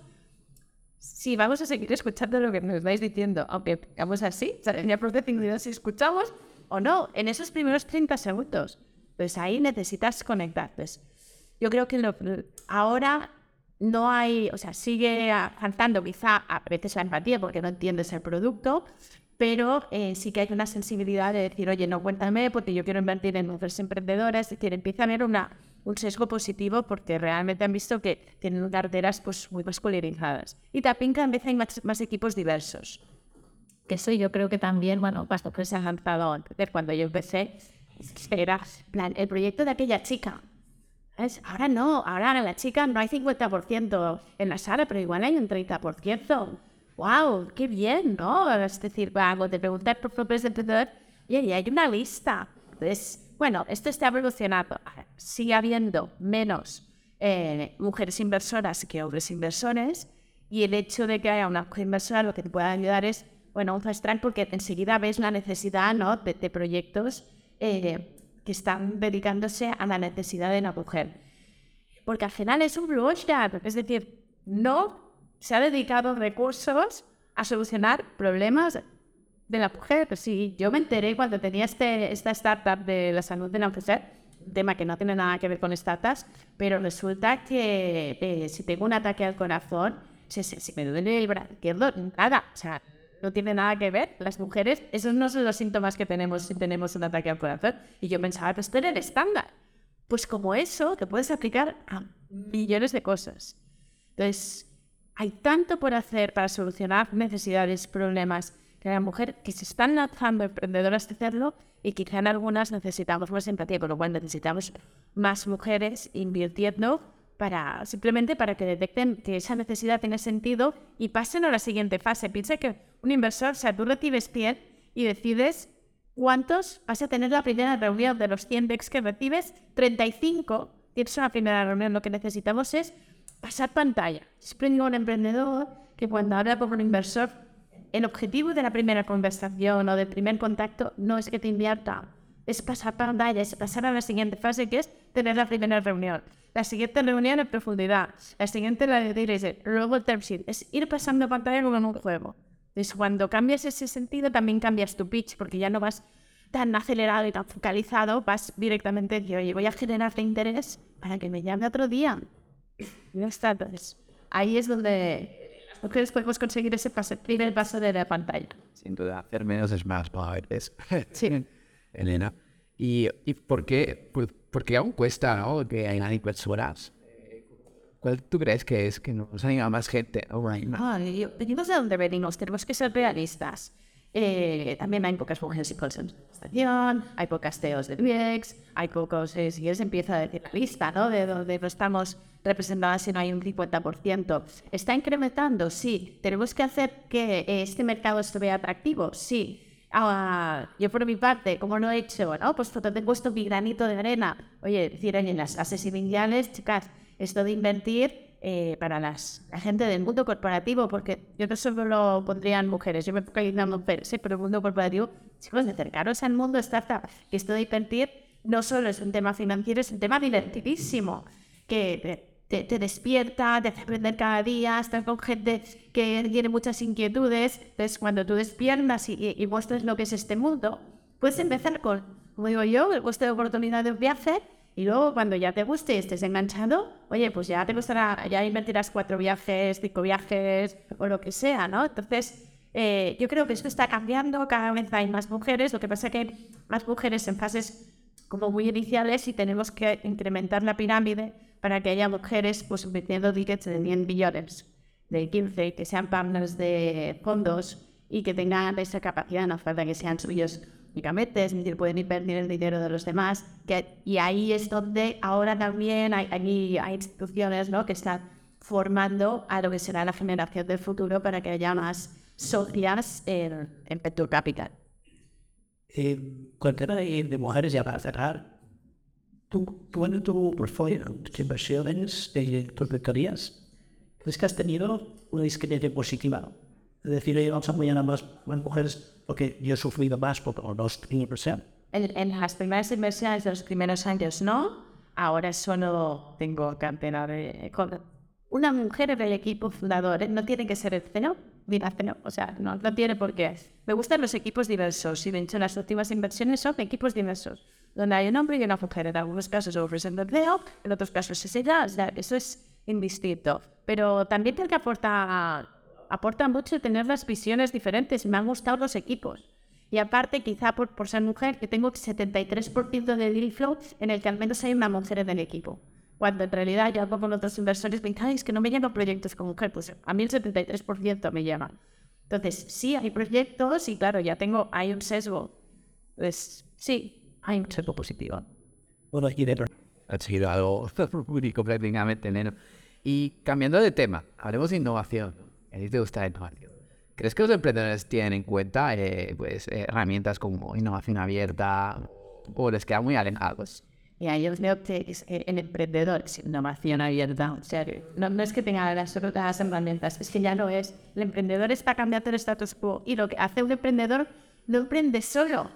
si vamos a seguir escuchando lo que nos estáis diciendo, aunque vamos así, ya procesing si escuchamos o no, en esos primeros 30 segundos. Pues ahí necesitas conectar. Pues yo creo que ahora no hay, o sea, sigue faltando quizá a veces la empatía porque no entiendes el producto, pero eh, sí que hay una sensibilidad de decir, oye, no cuéntame porque yo quiero invertir en mujeres emprendedoras, es decir, empieza a haber una, un sesgo positivo porque realmente han visto que tienen carteras pues, muy masculinizadas. Y también cada vez hay más, equipos diversos. Que eso yo creo que también, bueno, bastante se ha lanzado antes. Cuando yo empecé, era plan, el proyecto de aquella chica. ¿ves? Ahora no, ahora en la chica no hay 50% en la sala, pero igual hay un 30% wow, qué bien, ¿no? Es decir, cuando te preguntas por propios emprendedor, y hay una lista. Entonces, bueno, esto está evolucionando. Sigue habiendo menos eh, mujeres inversoras que hombres inversores, y el hecho de que haya una mujer inversora lo que te puede ayudar es, bueno, un fast track porque enseguida ves la necesidad, ¿no? De, proyectos eh, que están dedicándose a la necesidad de la mujer. Porque al final es un blue es decir, no se ha dedicado recursos a solucionar problemas de la mujer. Pues sí, yo me enteré cuando tenía este, esta startup de la salud de la mujer, tema que no tiene nada que ver con startups, pero resulta que eh, si tengo un ataque al corazón, si, si me duele el brazo nada, o sea, no tiene nada que ver. Las mujeres, esos no son los síntomas que tenemos si tenemos un ataque al corazón. Y yo pensaba, pues esto era el estándar. Pues como eso, te puedes aplicar a millones de cosas. Entonces, hay tanto por hacer para solucionar necesidades, problemas que la mujer que se están lanzando emprendedoras de hacerlo y quizá en algunas necesitamos más empatía, por lo cual necesitamos más mujeres invirtiendo para simplemente para que detecten que esa necesidad tiene sentido y pasen a la siguiente fase. Piensa que un inversor, o sea, tú recibes 100 y decides cuántos vas a tener la primera reunión de los 100 decks que recibes, 35 tienes una primera reunión. Lo que necesitamos es pasar pantalla. Siempre digo a un emprendedor que cuando habla con un inversor, el objetivo de la primera conversación o del primer contacto no es que te invierta, es pasar pantalla, es pasar a la siguiente fase que es tener la primera reunión. La siguiente reunión en profundidad, la siguiente la de luego el term sheet, es ir pasando pantalla como en un juego. Entonces, cuando cambias ese sentido, también cambias tu pitch, porque ya no vas tan acelerado y tan focalizado, vas directamente decir, oye, voy a generar interés para que me llame otro día. No está, entonces, ahí es donde las mujeres podemos conseguir ese paso, primer paso de la pantalla. Sin duda, hacer menos es más para. Sí. Elena. ¿Y, ¿Y, por qué? Pues, porque aún cuesta, ¿no? Que hay personas. ¿Cuál tú crees que es que nos anima más gente? Oh, ah, venimos de donde venimos, tenemos que ser realistas. Eh, también hay pocas mujeres en estación, hay pocas teos de VIEX, hay pocos, eh, si quieres empieza a decir la lista, ¿no? De donde estamos representadas si no hay un 50%. ¿Está incrementando? Sí. ¿Tenemos que hacer que este mercado se vea atractivo? Sí. Ah, yo por mi parte, como lo he hecho? ¿no? Pues te he puesto mi granito de arena. Oye, decir en las fases iniciales, chicas, esto de invertir eh, para las, la gente del mundo corporativo, porque yo no solo lo pondrían mujeres, yo me focalizo mujeres, ¿sí? pero el mundo corporativo, chicos, acercaros al mundo startup, que esto de invertir no solo es un tema financiero, es un tema divertidísimo, que te, te, despierta, te hace aprender cada día, estás con gente que tiene muchas inquietudes, entonces cuando tú despiertas y, y, muestras lo que es este mundo, puedes empezar con, como digo yo, el coste de oportunidad de un viaje, y luego cuando ya te guste y estés enganchado, oye, pues ya te gustará, ya invertirás cuatro viajes, cinco viajes o lo que sea, ¿no? Entonces, eh, yo creo que esto está cambiando, cada vez hay más mujeres, lo que pasa es que hay más mujeres en fases como muy iniciales y tenemos que incrementar la pirámide para que haya mujeres pues invirtiendo tickets de 10 billones, de 15, que sean partners de fondos y que tengan esa capacidad, no falta que sean suyos únicamente, es decir, pueden invertir el dinero de los demás. Que, y ahí es donde ahora también hay, hay, hay instituciones ¿no? que están formando a lo que será la generación del futuro para que haya más socias en, en Venture Capital. Eh, tema de, de mujeres, ya para cerrar, tú, tú en tu portfolio de inversiones de tus mentorías, ¿crees que has tenido una discriminación positiva? Es decir, oye, vamos a apoyar a más mujeres porque yo he sufrido más no tengo inversión. En, en las primeras inversiones de los primeros años no, ahora solo tengo cantera de... con una mujer en el equipo fundador, ¿eh? no tiene que ser el CEO, la CEO, o sea, no, no tiene por qué. Me gustan los equipos diversos, y de hecho las últimas inversiones son equipos diversos, donde hay un hombre y una mujer, en algunos casos ofreciendo el CEO, en otros casos es ella, o sea, eso es indistinto. Pero también tiene que aportar, aporta mucho tener las visiones diferentes, me han gustado los equipos. Y aparte, quizá por, por ser mujer, que tengo 73% de deal flow en el que al menos hay una mujer en el equipo. Cuando en realidad yo hablo con otros inversores, me dicen, es que no me llaman proyectos con mujer. Pues a mí el 73% me llaman. Entonces, sí, hay proyectos y claro, ya tengo, hay un sesgo. Pues sí, hay un sesgo positivo. Bueno, aquí dentro. Ha sido algo único prácticamente, Neno. Y cambiando de tema, hablemos de innovación. A ti te gusta la innovación. ¿Crees que los emprendedores tienen en cuenta eh, pues, herramientas como innovación abierta o les quedan muy alejados? Y ahí yo veo que es, eh, el emprendedor es innovación abierta. O sea, no, no es que tenga las otras herramientas, es que ya lo es. El emprendedor está cambiando el status quo y lo que hace un emprendedor no emprende solo.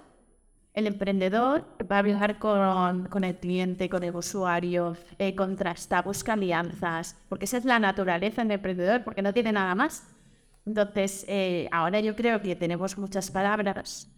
El emprendedor va a hablar con, con el cliente, con el usuario, eh, contrasta, busca alianzas, porque esa es la naturaleza del emprendedor, porque no tiene nada más. Entonces, eh, ahora yo creo que tenemos muchas palabras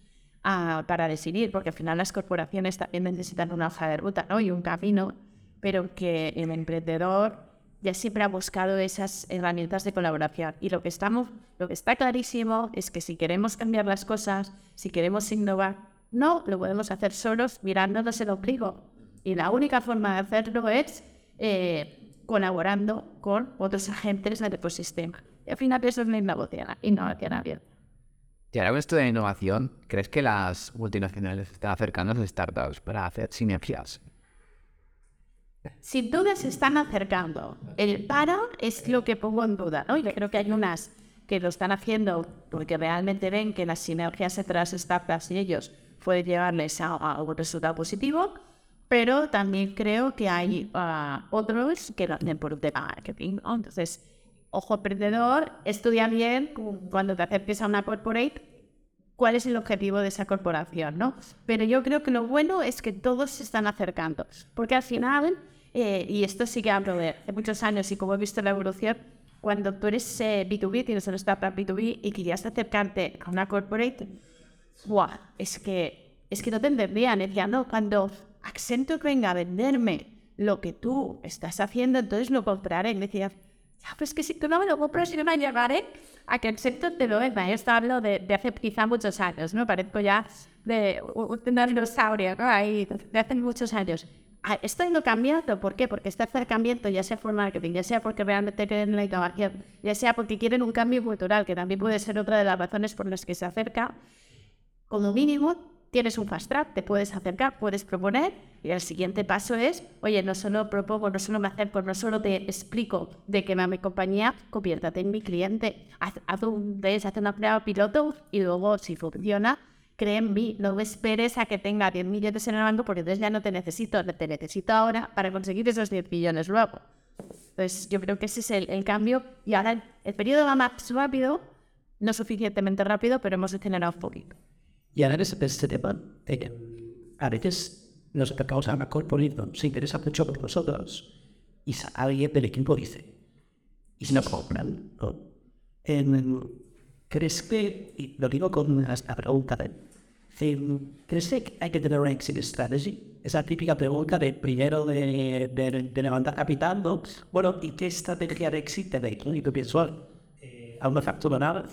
ah, para decidir, porque al final las corporaciones también necesitan una hoja de ruta ¿no? y un camino, pero que el emprendedor ya siempre ha buscado esas herramientas de colaboración. Y lo que, estamos, lo que está clarísimo es que si queremos cambiar las cosas, si queremos innovar, no lo podemos hacer solos mirándonos el ombligo. Y la única forma de hacerlo es eh, colaborando con otros agentes del ecosistema. Y al final eso es la innovación, innovación abierta. Y ahora con esto de innovación, ¿crees que las multinacionales están acercando a las startups para hacer sinergias? Sin duda se están acercando. El para es lo que pongo en duda, ¿no? Yo creo que hay unas que lo están haciendo porque realmente ven que las sinergias entre las startups y ellos pueden llevarles a, a un resultado positivo, pero también creo que hay uh, otros que lo hacen por de marketing, ¿no? Entonces, ojo emprendedor, estudia bien cuando te acerques a una corporate cuál es el objetivo de esa corporación, ¿no? Pero yo creo que lo bueno es que todos se están acercando, porque al final, eh, y esto sí que hablo de, de, muchos años y como he visto la evolución, cuando tú eres eh, B2B, tienes una startup B2B y querías acercarte a una corporate, ¡buah! Es que, es que no te entendían, decían, no, cuando Accenture venga a venderme lo que tú estás haciendo, entonces lo compraré. Y decía, ya, pues que si tú no me lo compras, yo no me llegaré a que sector te lo venda. Esto hablo de, de, hace quizá muchos años, ¿no? Parezco ya de un dinosaurio, ¿no? Ahí, de hace muchos años. Ah, esto ha ido cambiando, ¿por qué? Porque este acercamiento, ya sea por marketing, ya sea porque realmente quieren la innovación, ya sea porque quieren un cambio cultural, que también puede ser otra de las razones por las que se acerca, como mínimo tienes un fast track, te puedes acercar, puedes proponer y el siguiente paso es, oye, no solo propongo, no solo me acerco, no solo te explico de que mi compañía, conviértate en mi cliente, haz, un test, haz una prueba piloto y luego si funciona, cree en mí, no esperes a que tenga 10 millones en el banco porque entonces ya no te necesito, te necesito ahora para conseguir esos 10 millones luego. Entonces yo creo que ese es el, el cambio y ahora el, el periodo va más rápido, no suficientemente rápido, pero hemos acelerado un poquito. Y ahora es este tema que a veces nos acercamos a una corporación, se interesa mucho por nosotros y alguien del equipo dice, ¿y si no compran? ¿no? En, ¿Crees que, y lo digo con una pregunta de, ¿crees que hay que tener una exit strategy? Esa típica pregunta de primero de, de, de levantar capital, ¿no? Bueno, ¿y qué estrategia de exit tenéis? ¿no? Y tú piensas, eh, ¿aún no factura nada?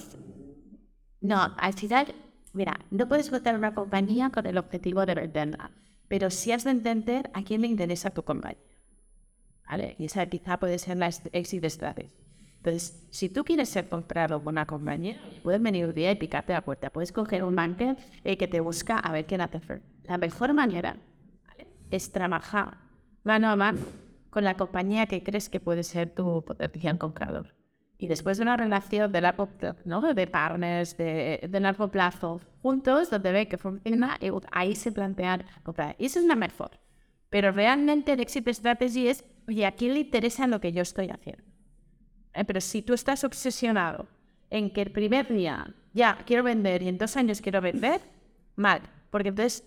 No, al final Mira, no puedes votar una compañía con el objetivo de venderla, pero sí has de entender a quién le interesa tu compañía. ¿Vale? Y esa quizá puede ser la exit strategy. Entonces, si tú quieres ser comprado por una compañía, puedes venir un día y picarte la puerta. Puedes coger un banker eh, que te busca a ver quién hace La mejor manera ¿vale? es trabajar mano a mano con la compañía que crees que puede ser tu potencial comprador. Y después de una relación de largo, ¿no? de partners de, de largo plazo juntos, donde ve que funciona, y ahí se plantean comprar. Y eso es la mejor. Pero realmente el exit strategy es, oye, ¿a quién le interesa lo que yo estoy haciendo? Eh, pero si tú estás obsesionado en que el primer día ya quiero vender y en dos años quiero vender, mal. Porque entonces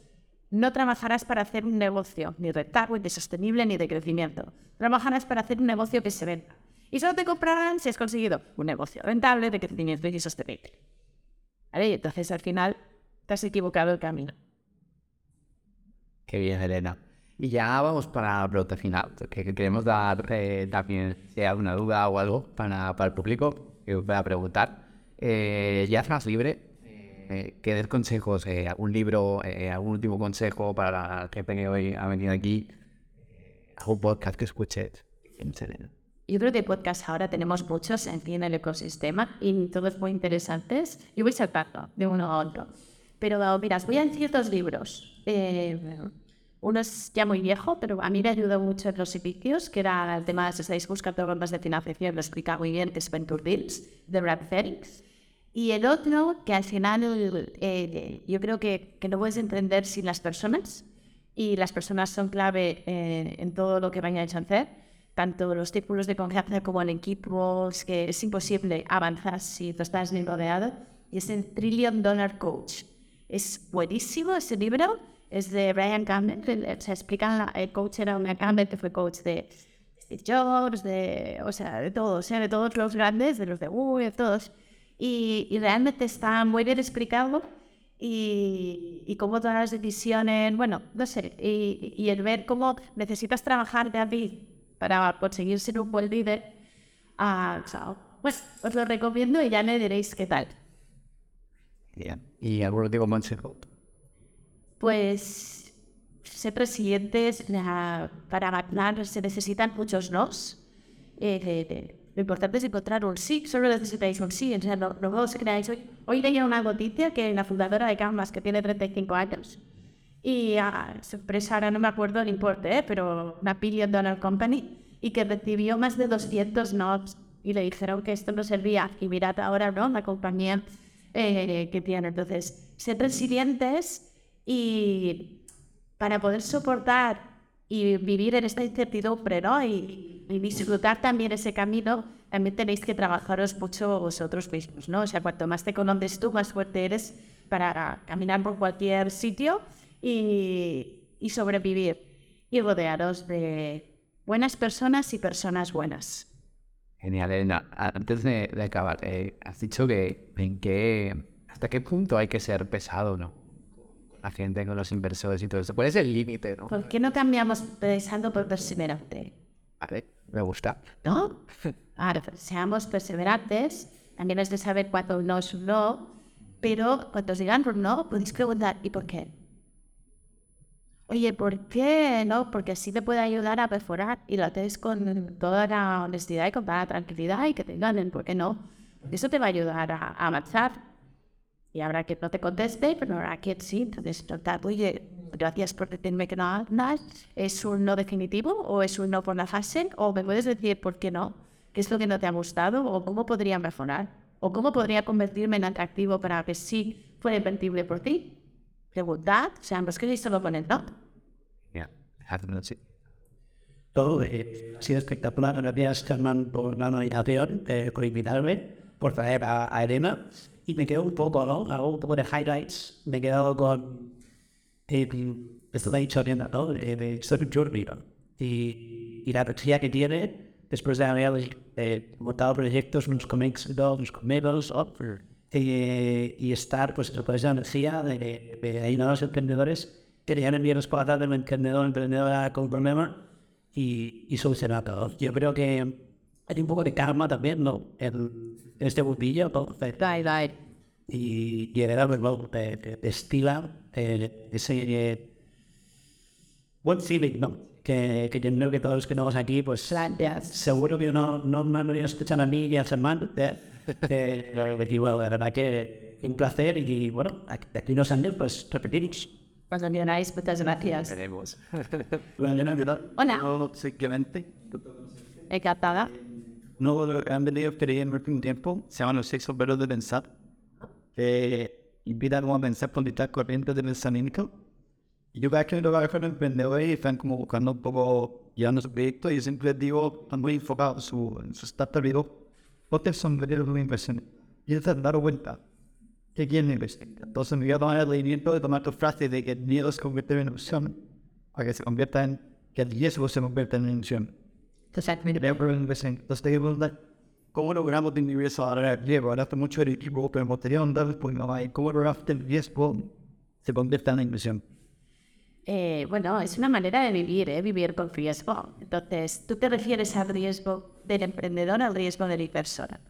no trabajarás para hacer un negocio ni rentable, ni sostenible, ni de crecimiento. Trabajarás para hacer un negocio que se venda. Y solo te comprarán si has conseguido un negocio rentable, de crecimiento y sostenible. ¿Vale? Y entonces al final te has equivocado el camino. Qué bien, Elena. Y ya vamos para la pregunta final, que queremos dar eh, también, si hay alguna duda o algo para, para el público, que os voy a preguntar. Eh, ya estás libre, eh, que des consejos, eh, algún libro, eh, algún último consejo para la gente que hoy ha venido aquí, eh, algún podcast que escuches. Yo creo que podcast ahora tenemos muchos en, el ecosistema y todos muy interesantes. Yo voy saltando de uno a otro. Pero mira, voy a decir dos libros. Eh, uno es ya muy viejo, pero a mí me ayudó mucho en los servicios, que era el tema, si estáis buscando rondas de financiación, lo explica muy bien, es Venture Deals, de Brad Felix. Y el otro, que al final eh, yo creo que, que no puedes entender sin las personas, y las personas son clave eh, en todo lo que vayáis a hacer, tanto los círculos de confianza como en equipos, que es imposible avanzar si tú estás bien rodeado. Y es el Trillion Dollar Coach. Es buenísimo ese libro, es de Brian Campbell, se explica, el coach era una Campbell que fue coach de Steve Jobs, de, o sea, de todos, o sea, de todos los grandes, de los de Google, de todos. Y, y realmente está muy bien explicado y, y cómo todas las decisiones, bueno, no sé, y, y el ver cómo necesitas trabajar de ti para conseguir ser un buen líder, ah, o sea, pues os lo recomiendo y ya me diréis qué tal. Bien. ¿Y algún último consejo? Pues ser presidentes la- para ganar se necesitan muchos nos. Eh, eh, eh, lo importante es encontrar un sí, solo necesitáis un sí. O sea, no, no os creáis. Hoy, hoy leía una noticia que la fundadora de Canvas, que tiene 35 años, y a su empresa, ahora no me acuerdo el importe, ¿eh? pero una billion dollar company, y que recibió más de 200 no's y le dijeron que esto no servía. Y mirad ahora, ¿no? La compañía eh, que tiene. Entonces, ser resilientes y para poder soportar y vivir en esta incertidumbre, ¿no? Y, y disfrutar también ese camino, también tenéis que trabajaros mucho vosotros mismos, ¿no? O sea, cuanto más te conoces tú, más fuerte eres para caminar por cualquier sitio y, y sobrevivir. Y rodearos de buenas personas y personas buenas. Genial, Elena. Antes de, de acabar, eh, has dicho que en qué, hasta qué punto hay que ser pesado, ¿no? La gente, con los inversores y todo eso. ¿Cuál es el límite, no? ¿Por qué no cambiamos pensando por perseverante? Vale, me gusta. ¿no? Ahora, seamos perseverantes, también es de saber cuándo no es un no, pero cuando os digan un no, podéis preguntar, ¿y por qué? Oye, ¿por qué? No, porque así te puede ayudar a perforar y lo haces con toda la honestidad y con toda la tranquilidad y que te ganen, ¿por qué no? Eso te va a ayudar a, avanzar. Y habrá quien no te conteste, pero habrá quien sí. Entonces, oye, gracias por decirme que no hagas. ¿Es un no definitivo o es un no por la fase? ¿O me puedes decir por qué no? ¿Qué es lo que no te ha gustado? ¿O cómo podría mejorar? ¿O cómo podría convertirme en atractivo para que sí fuera invertible por ti? Preguntad, o sea, no os queréis solo poner no. Ya, hazlo así. Todo eh, ha sido espectacular. Gracias, Germán, por la nominación, eh, por invitarme, por traer a, a Elena. Y me quedo un poco, ¿no? Hago un poco de highlights. Me he quedado con. Eh, esto lo ha dicho Elena, ¿no? Eh, de Stephen ¿no? Y, y la energía que tiene después de haber eh, montado proyectos, unos con éxito, unos con menos, ¿no? Eh, y estar, pues, con esa energía de, de ayudar a los emprendedores que le dan bien para del emprendedor, emprendedora con problema y, y solucionar todo. Yo creo que hay un poco de karma también, ¿no? En, este mundillo, ¿no? Y, y heredar pues, bueno, de, de, de estila eh, ese eh, buen feeling, ¿no? Que, que yo creo que todos los que estamos aquí, pues seguro que no, no me han venido escuchando a mí y a Germán. De, de, de- y bueno, de verdad que un placer y bueno, aquí unos años, pues repetiremos. Cuando queráis, muchas gracias. Veremos. Bueno, yo no- Hola. no, simplemente Encantada. no han venido creyendo en un tiempo, se llaman los seis sombreros de pensar, que invitan a pensar por distintas corrientes de pensamiento. Yo vez que toca con emprendedores y están como buscando un poco, llevando su proyecto, y yo siempre digo, están muy enfocados en su, en su startup, ponte el sombrero de una inversión. Y entonces dar cuenta que quieren invertir. Entonces me voy a tomar el leimiento de tomar tu frase de que el miedo se convierte en inversión, para que se convierta en, que el riesgo se convierta en inversión. Entonces, Entonces te preguntar, ¿cómo logramos disminuir eso ahora el riesgo? Hablaste mucho del equipo, pero me gustaría pues, no hay. ¿Cómo logramos que el riesgo se convierta en inversión? Eh, bueno, es una manera de vivir, ¿eh? vivir con riesgo. Entonces, tú te refieres al riesgo del emprendedor, al riesgo del inversor.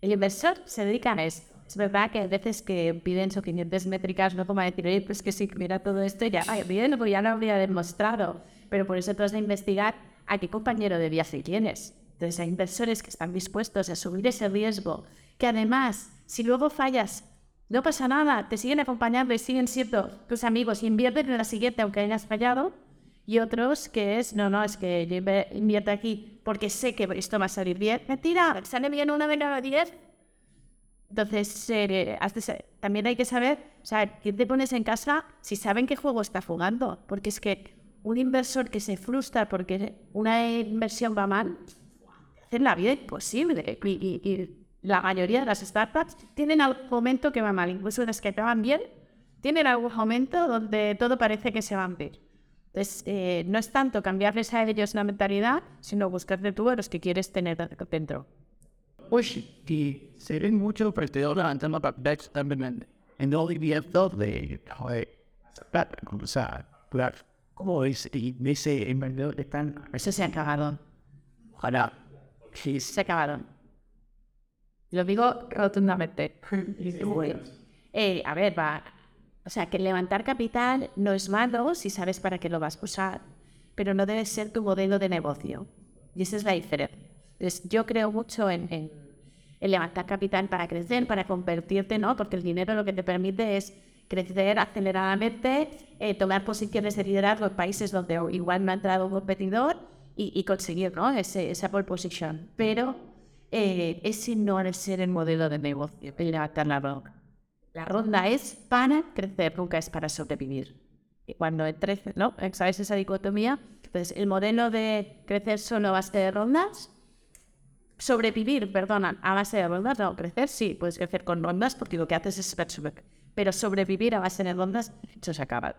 El inversor se dedica a esto. Es verdad que a veces que piden suficientes métricas, no como decir, oye, pues que si mira todo esto, ya, ay, bien, pues ya lo habría demostrado. Pero por eso tú has de investigar a qué compañero de viaje tienes. Entonces hay inversores que están dispuestos a subir ese riesgo, que además, si luego fallas, no pasa nada, te siguen acompañando y siguen siendo tus amigos y invierten en la siguiente aunque hayas fallado. Y otros que es, no, no, es que yo invierto aquí porque sé que esto va a salir bien. Mentira, sale bien una de cada diez. Entonces, eh, también hay que saber, o sea, ¿quién te pones en casa si saben qué juego está jugando? Porque es que un inversor que se frustra porque una inversión va mal, hace la vida imposible. Y, la mayoría de las startups tienen algún momento que va mal, incluso las que acaban bien, tienen algún momento donde todo parece que se va a ver. Entonces, eh, no es tanto cambiarles a ellos la mentalidad, sino buscarte tú a los que quieres tener dentro. Pues, y se ven mucho partidos levantando papeletas también en el IBF de, o sea, ¿Cómo es? Y ese emprendedor están... Eso se acabaron. Ojalá. Sí, se acabaron. Lo digo rotundamente. eh, a ver, va. O sea, que levantar capital no es malo si sabes para qué lo vas a usar, pero no debe ser tu modelo de negocio. Y esa es la diferencia. Entonces, yo creo mucho en, levantar capital para crecer, para convertirte, ¿no? Porque el dinero lo que te permite es crecer aceleradamente, eh, tomar posiciones de liderazgo en países donde igual no ha entrado un competidor y, conseguir ¿no? Esa pole position. Pero eh, ese no debe ser el modelo de negocio, el levantar la ronda. La ronda es para crecer, nunca es para sobrevivir. Y cuando entres, ¿no? ¿Sabes esa dicotomía? Entonces, el modelo de crecer solo a base de rondas, sobrevivir, perdona, a base de rondas, no, crecer sí, puedes crecer con rondas porque lo que haces es pero sobrevivir a base de rondas, eso se acaba.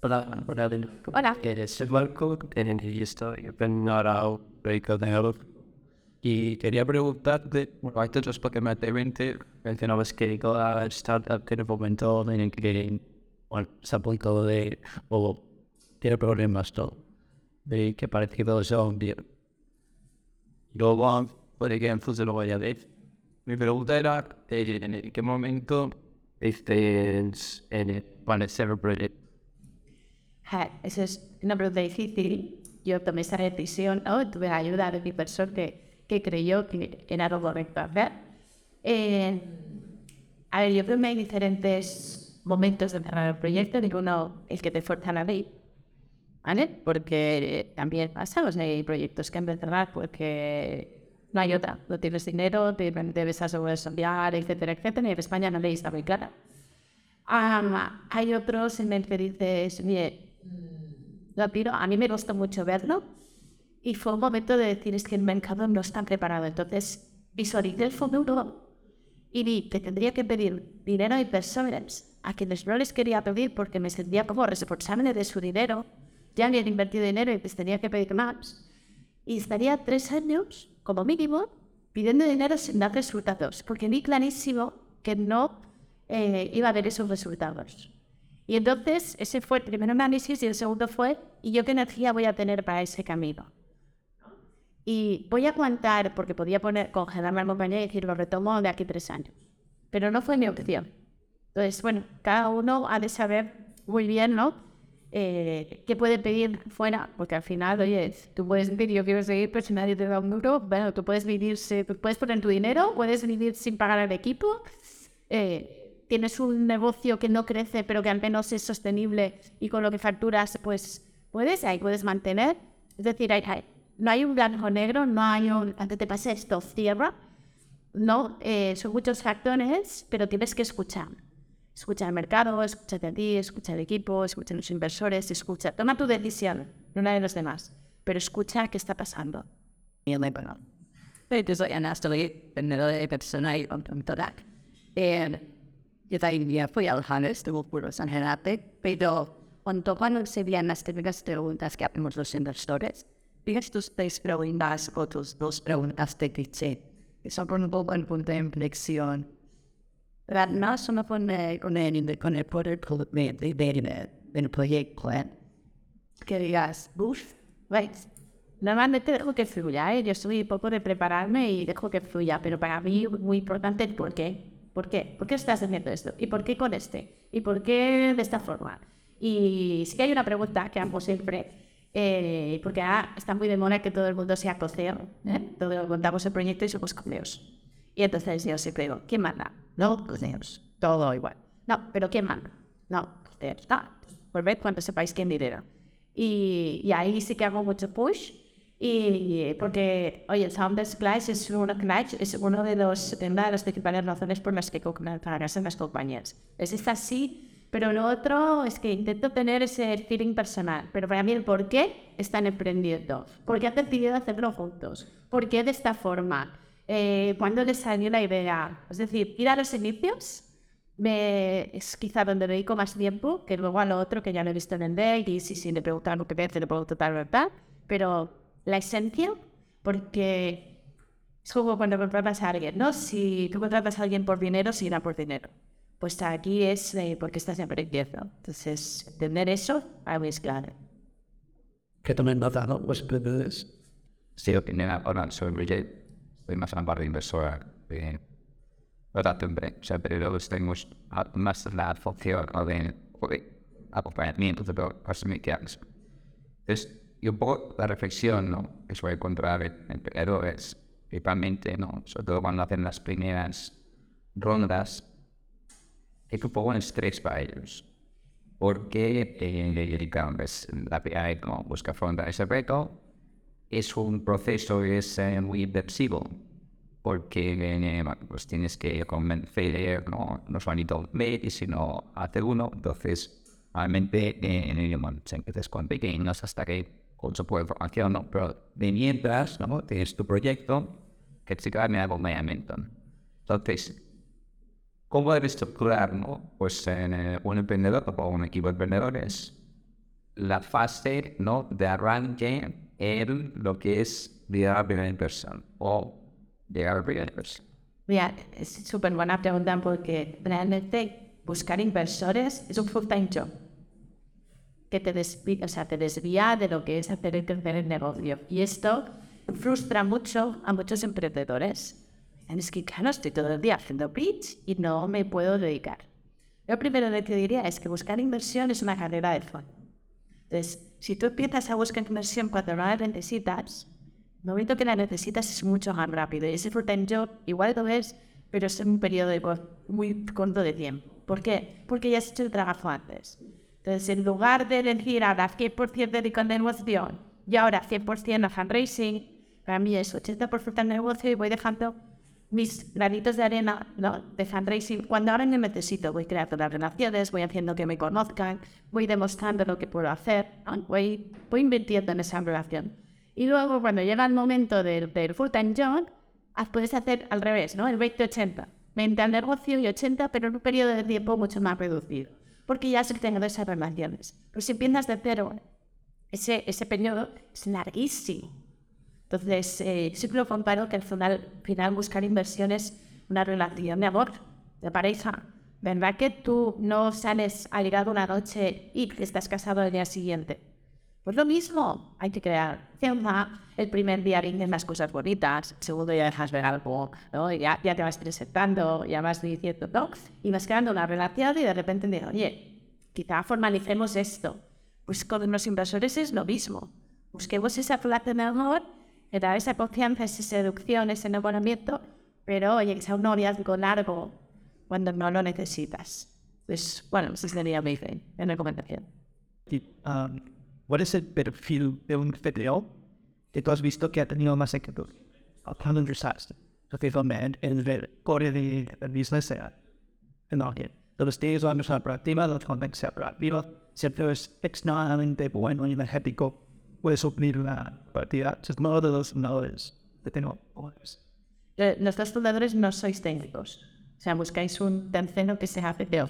Hola, hola. Hola. Eres Marco, en esto, yo vengo de y quería preguntarte, bueno, hay otros Pokémon de 20, mencionabas que cada startup tiene momento en el que bueno, se ha punto de, o tiene problemas todo, de que parecido son bien. Luego, por ejemplo, se lo voy a decir. Mi pregunta era, ¿en qué momento estés en el Panecer Project. Eso es una pregunta difícil. Yo tomé esa decisión, ¿no? tuve la ayuda de mi persona que, que creyó que era lo correcto hacer. Eh, a ver, yo creo que hay diferentes momentos de cerrar el proyecto. Digo, uno, el que te fuerza la ley, ¿vale? Porque también pasa, o sea, hay proyectos que han de cerrar porque no hay otra. No tienes dinero, debes asegurar social, etcétera, etcétera. Y en España la ley está muy clara. hay otros en el que dices, mire, lo tiro. A mí me gusta mucho verlo. Y fue un momento de decir, es que el mercado no está preparado. Entonces, visualicé el futuro y vi que tendría que pedir dinero y personas a quienes no les quería pedir porque me sentía como responsable de su dinero. Ya habían invertido dinero y les tenía que pedir más. Y estaría tres años como mínimo, pidiendo dinero sin dar resultados, porque vi clarísimo que no eh, iba a haber esos resultados. Y entonces ese fue el primer análisis y el segundo fue, ¿y yo qué energía voy a tener para ese camino? Y voy a aguantar, porque podía poner, congelarme al compañero y decir, lo retomo de aquí tres años. Pero no fue mi opción. Entonces, bueno, cada uno ha de saber muy bien, ¿no? eh, ¿qué puede pedir fuera? Porque al final, oye, tú puedes decir, yo quiero seguir, pero si nadie te da un duro, bueno, tú puedes vivir, puedes poner tu dinero, puedes vivir sin pagar al equipo, eh, tienes un negocio que no crece, pero que al menos es sostenible y con lo que facturas, pues puedes, ahí puedes mantener. Es decir, hay, no hay un blanco negro, no hay un, antes te pasa esto, cierra. No, eh, son muchos factores, pero tienes que escuchar. Escucha el mercado, escucha a ti, escucha el equipo, escucha a los inversores, escucha. Toma tu decisión, no la de los demás, pero escucha qué está pasando. Entonces, en esto de de persona y toda. Yo también fui al Hannes, tuvo puros en pero cuando cuando se veían las típicas preguntas que hacemos los inversores, tus tres preguntas o tus dos preguntas de cliché, que son un poco en punto de inflexión. No solo con el, con el, con el poder de, de, de, del proyecto, que digas, uff, ¿veis? Normalmente dejo que fluya, ¿eh? yo soy poco de prepararme y dejo que fluya, pero para mí muy importante el por qué. ¿Por qué? ¿Por qué estás haciendo esto? ¿Y por qué con este? ¿Y por qué de esta forma? Y sí que hay una pregunta que hago siempre, eh, porque ah, está muy de moda que todo el mundo sea coceo, ¿eh? Todos contamos el proyecto y somos coceos. Y entonces yo siempre digo, ¿quién manda? No, coceos. Todo igual. No, pero ¿quién manda? No, coceos. No, ver cuando sepáis quién lidera. Y, y ahí sí que hago mucho push y porque, oye, el Sounders Clash es uno, Clash es uno de los, de las principales razones por las que en las compañías. Es esta sí, pero lo otro es que intento tener ese feeling personal. Pero para mí el por qué están emprendiendo. ¿Por qué han decidido hacerlo juntos? ¿Por qué de esta forma? Eh, ¿Cuándo les salió la idea? Es decir, ir a los inicios es quizá donde dedico más tiempo que luego a lo otro que ya lo he visto en el day y si, si le preguntan lo que piensa, le puedo tal, verdad. Pero la esencia, porque es como cuando contratas a alguien, ¿no? Si tú contratas a alguien por dinero, si irá por dinero. Pues aquí es eh, porque estás aprendiendo. Entonces, entender eso, a mí es claro. ¿Qué tomen nota, no? Pues, pues, Sí, opinión ahora sobre soy más una parte inversora. Eh, también, o sea, pero luego tengo más la función de acompañamiento de los Entonces, y un poco la reflexión ¿no? que suele encontrar en emprendedores, principalmente, ¿no? sobre todo cuando hacen las primeras rondas, es un poco un estrés para ellos. Porque eh, la PI ¿no? busca afrontar ese reto, es un proceso que es eh, muy inversivo, porque eh, pues tienes que convencer no, no solamente un mes, sino a uno, entonces realmente eh, se empiezas con pequeños hasta que con soporte de información, ¿no? Pero de mientras, ¿no? Tienes tu proyecto que te cambia acompañamiento. Entonces, ¿cómo debes estructurar, ¿no? Pues eh, un emprendedor o un equipo de emprendedores, la fase, ¿no? De arranque en lo que es llegar a la primera inversión o llegar a primera inversión. Mira, es súper buena pregunta porque realmente buscar inversores es un full-time job que te desvía, o sea, te desvía de lo que es hacer y crecer el negocio. Y esto frustra mucho a muchos emprendedores. Es que, claro, estoy todo el día haciendo pitch y no me puedo dedicar. Lo primero que te diría es que buscar inversión es una carrera de fondo. Entonces, si tú empiezas a buscar inversión cuando no la necesitas, el momento que la necesitas es mucho más rápido. Y ese full-time job igual lo ves, pero es en un periodo muy corto de tiempo. ¿Por qué? Porque ya has hecho el trabajo antes. Entonces, en lugar de decir ahora 100% de negocio y ahora 100% a fundraising, para mí es 80% de negocio y voy dejando mis granitos de arena ¿no? de fundraising cuando ahora me necesito. Voy creando las relaciones, voy haciendo que me conozcan, voy demostrando lo que puedo hacer, voy, voy invirtiendo en esa relación. Y luego, cuando llega el momento del, del full-time job, puedes hacer al revés, ¿no? El 20-80. 20 al negocio y 80, pero en un periodo de tiempo mucho más reducido porque ya has tenido esas relaciones. Pero si empiezas de cero, ese, ese periodo es larguísimo. Entonces, eh, siempre lo comparo que al final, final buscar inversiones una relación de amor, de pareja. ¿Verdad que tú no sales a llegar una noche y estás casado el día siguiente? Pues lo mismo, hay que crear. El primer día vienen las cosas bonitas, el segundo ya dejas ver algo, ¿no? ya, ya te vas presentando, ya vas diciendo, ¿no? Y vas creando una relación y de repente dices, oye, quizá formalicemos esto. Pues con los inversores es lo mismo. Busquemos esa relación de amor, que esa confianza, esa seducción, ese enamoramiento, pero oye, que sea un noviazgo largo cuando no lo necesitas. Pues bueno, eso sería mi recomendación. Um, ¿Cuál es el perfil de un CTO que tú has visto que ha tenido más éxito? Al plan desastre. Especialmente en el core de- del business sea en alguien. Entonces tienes una persona proactiva, la conveniencia proactiva, siempre es extremadamente bueno y energético, puede suplir la partida. Es uno de los fundadores de Tenor. Eh, Los dos fundadores no sois técnicos. O sea, buscáis un tercero que sea CTO.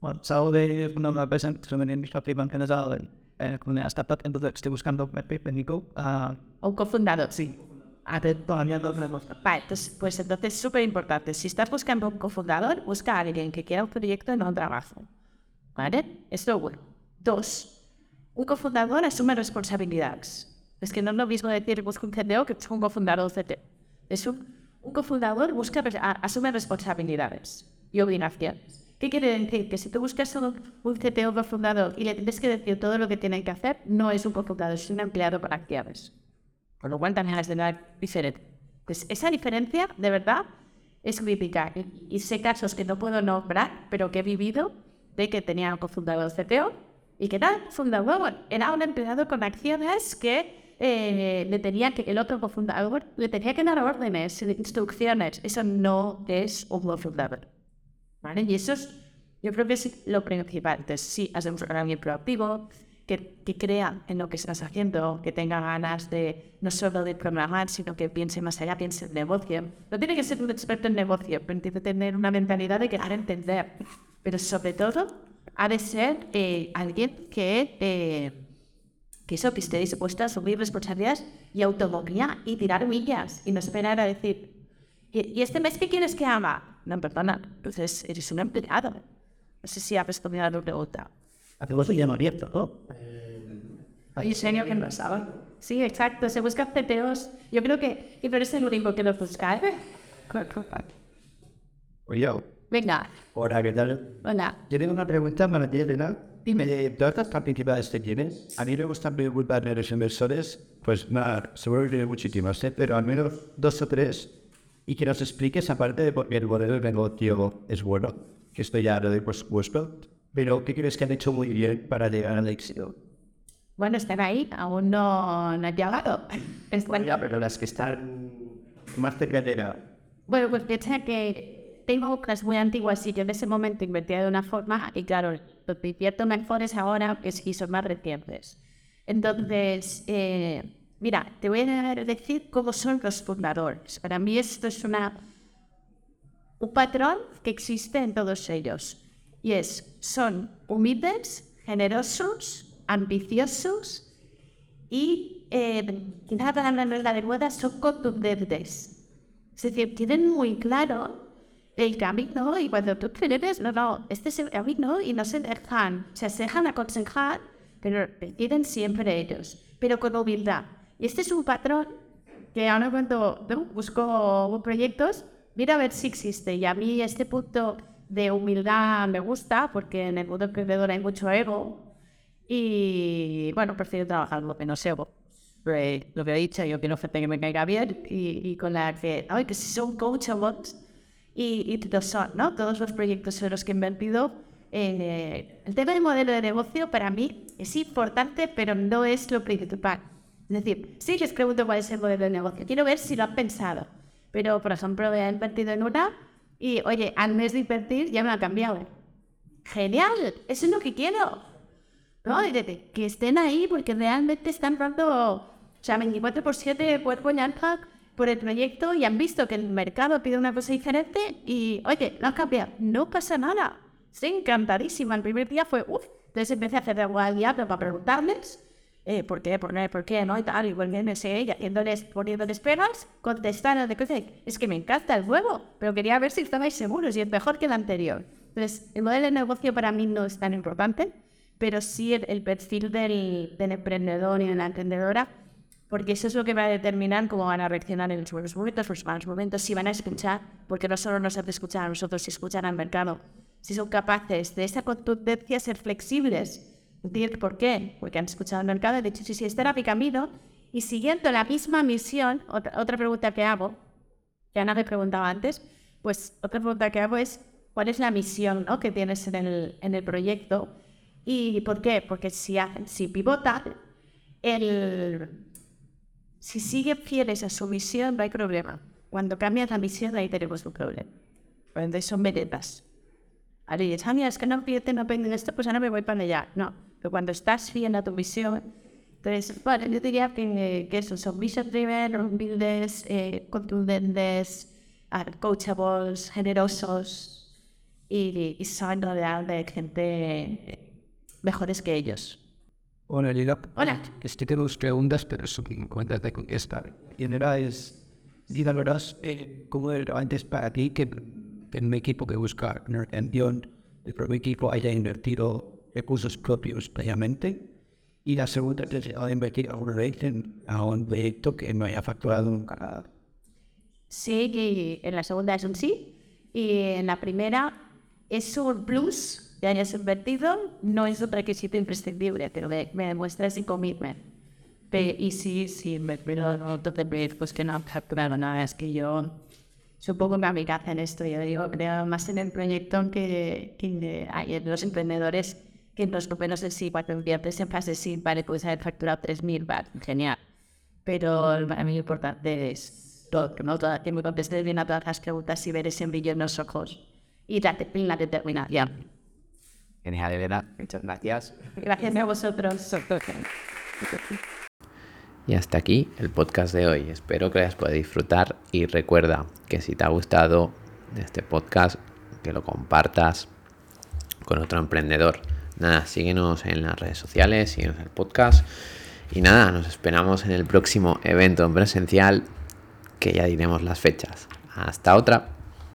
Bueno, salgo de una empresa, en general, eh, con una startup, entonces estoy buscando un técnico. ah, O cofundador. sí, a ver, todavía no tenemos. Vale, entonces, pues entonces súper importante. Si estás buscando un cofundador, busca a alguien que quiera un proyecto y no un trabajo. ¿Vale? Esto es uno. Dos, un cofundador asume responsabilidades. Es que no es lo mismo decir busca un CTO que un cofundador CTO. Es un, un cofundador busca, asume responsabilidades y obligaciones. ¿Qué quiere decir? Que si tú buscas un, un CTO cofundador y le tienes que decir todo lo que tiene que hacer, no es un cofundador, es un empleado para acciones. Con lo cual también es de la diferente. Pues esa diferencia, de verdad, es crítica. Y sé casos que no puedo nombrar, pero que he vivido, de que tenía un cofundador CTO y que era fundador, era un empleado con acciones que eh, le tenía que, el otro cofundador le tenía que dar órdenes, instrucciones. Eso no es un cofundador. ¿Vale? Y eso es, yo creo que es lo principal. Entonces, sí, buscar a alguien proactivo, que, que crea en lo que estás haciendo, que tenga ganas de no solo de programar, sino que piense más allá, piense en negocio. No tiene que ser un experto en negocio, pero tiene que tener una mentalidad de querer entender. Pero sobre todo, ha de ser eh, alguien que, eh, que eso, que esté dispuesto a asumir responsabilidades y autonomía y tirar millas y no esperar a decir, ¿y, y este mes qué quieres que haga? No, perdona, entonces eres un empleado. No sé si ha respondido a tu pregunta. Hacemos un llamo abierto, ¿no? Oye, serio que no sabe. Sí, exacto, se buscan CTOs. Yo creo que, y pero es el único que lo busca. ¿eh? Oye, Venga, hola, ¿qué tal? hola. Yo tengo una pregunta para ti, Elena. Dime. De todas las participadas que tienes, a mí me gusta preguntar a los inversores, pues nada, seguro que tiene muchísimas, ¿eh? pero al menos dos o tres, y que nos expliques, aparte de por qué el modelo de negocio es bueno, que esto ya lo doy por supuesto, pero ¿qué crees que han hecho muy bien para llegar al éxito? Bueno, están ahí, aún no, no han llegado. Bueno. Ya, pero las que están más cerca de la... Bueno, pues piensa que tengo obras muy antiguas y yo en ese momento invertía de una forma y claro, lo que invierto mejor es ahora que son más recientes. Entonces, eh, mira, te voy a decir cómo son los fundadores. Para mí esto es una, un patrón que existe en todos ellos. Y es, son humildes, generosos, ambiciosos y, eh, quizá para la la adecuada, son contundentes. Es decir, tienen muy claro el camino y cuando tú crees, no, no, este es el camino y no se dejan, se dejan aconsejar, pero deciden siempre ellos, pero con humildad. Y este es un patrón que ahora cuando ¿no? busco proyectos, mira a ver si existe. Y a mí este punto de humildad me gusta porque en el mundo emprendedor hay mucho ego y bueno, prefiero trabajar lo no sé. Pero, lo que he dicho, yo quiero que me caiga bien y, y con la que, ay, que si son coach o bots, y, y lo son, ¿no? Todos los proyectos en los que he invertido. eh, el tema del modelo de negocio para mí es importante, pero no es lo principal. Es decir, sí les pregunto cuál es el modelo de negocio. Quiero ver si lo han pensado. Pero, por ejemplo, he invertido en una y, oye, al mes de invertir ya me han cambiado. Genial, eso es lo que quiero. ¿no? Que estén ahí porque realmente están dando, o sea, 24 por 7 cuerpo y alma por el proyecto y han visto que el mercado pide una cosa diferente y, oye, lo han cambiado. No pasa nada. Estoy encantadísima. El primer día fue, uff. Entonces empecé a hacer de al diablo para preguntarles eh, por qué, por qué, por qué, ¿no? Y tal, y volviéndose y haciéndoles, poniéndoles pegas, contestaron de cosas. Es que me encanta el juego, pero quería ver si estabais seguros y es mejor que el anterior. Entonces, el modelo de negocio para mí no es tan importante, pero sí el, el perfil del, del emprendedor y de la emprendedora, porque eso es lo que va a determinar cómo van a reaccionar en los buenos momentos, los malos momentos, si van a escuchar, porque no solo nos hace escuchar a nosotros, si escuchan al mercado, si son capaces de esa contundencia ser flexibles. Decir, ¿por qué? Porque han escuchado al mercado dicho, sí, sí, este era mi camino, y siguiendo la misma misión, otra, otra pregunta que hago, que Ana me preguntaba antes, pues otra pregunta que hago es, ¿cuál es la misión ¿no? que tienes en el, en el proyecto? ¿Y por qué? Porque si, si pivotan, el, Si siguen fieles a su misión, no hay problema. Cuando cambias la misión, ahí tenemos un problema. Cuando son veredas. Ahora dices, ah, mira, es que no fíjate, no aprenden esto, pues ahora me voy para allá. No, pero cuando estás fiel a tu misión, entonces, bueno, yo diría que, que eso, son mission driven, humildes, eh, contundentes, ah, coachables, generosos y, y saben rodear de gente mejores que ellos. Hola, Lila. Hola. Estoy tengo dos preguntas, pero son cuentas de contestar. Y en verdad es, díganos, eh, ¿cómo es antes para ti que en un equipo que busca una retención, el propio equipo haya invertido recursos propios previamente? Y la segunda es ha invertido alguna vez en a un proyecto que no haya facturado nunca nada. Sí, que en la segunda es un sí. Y en la primera es un plus que hayas invertido, no es un requisito imprescindible, pero me, me demuestra ese commitment. Pe- y sí, sí, me no te pues que no capturado nada. Es que yo un poco kamikaze en esto. Yo digo, creo más en el proyecto que, que hay en los emprendedores que en los números de sí, cuando inviertes en fase sí, vale, puedes haber facturado 3.000, vale, genial. Pero para mí lo importante es todo, que no toda, que me contestes bien a todas las preguntas y ver ese brillo en los ojos y la, la determinación. Genial, Elena. Muchas gracias. Gracias a vosotros. Y hasta aquí el podcast de hoy. Espero que hayas podido disfrutar y recuerda que si te ha gustado este podcast, que lo compartas con otro emprendedor. Nada, síguenos en las redes sociales, síguenos en el podcast. Y nada, nos esperamos en el próximo evento en presencial, que ya diremos las fechas. Hasta otra.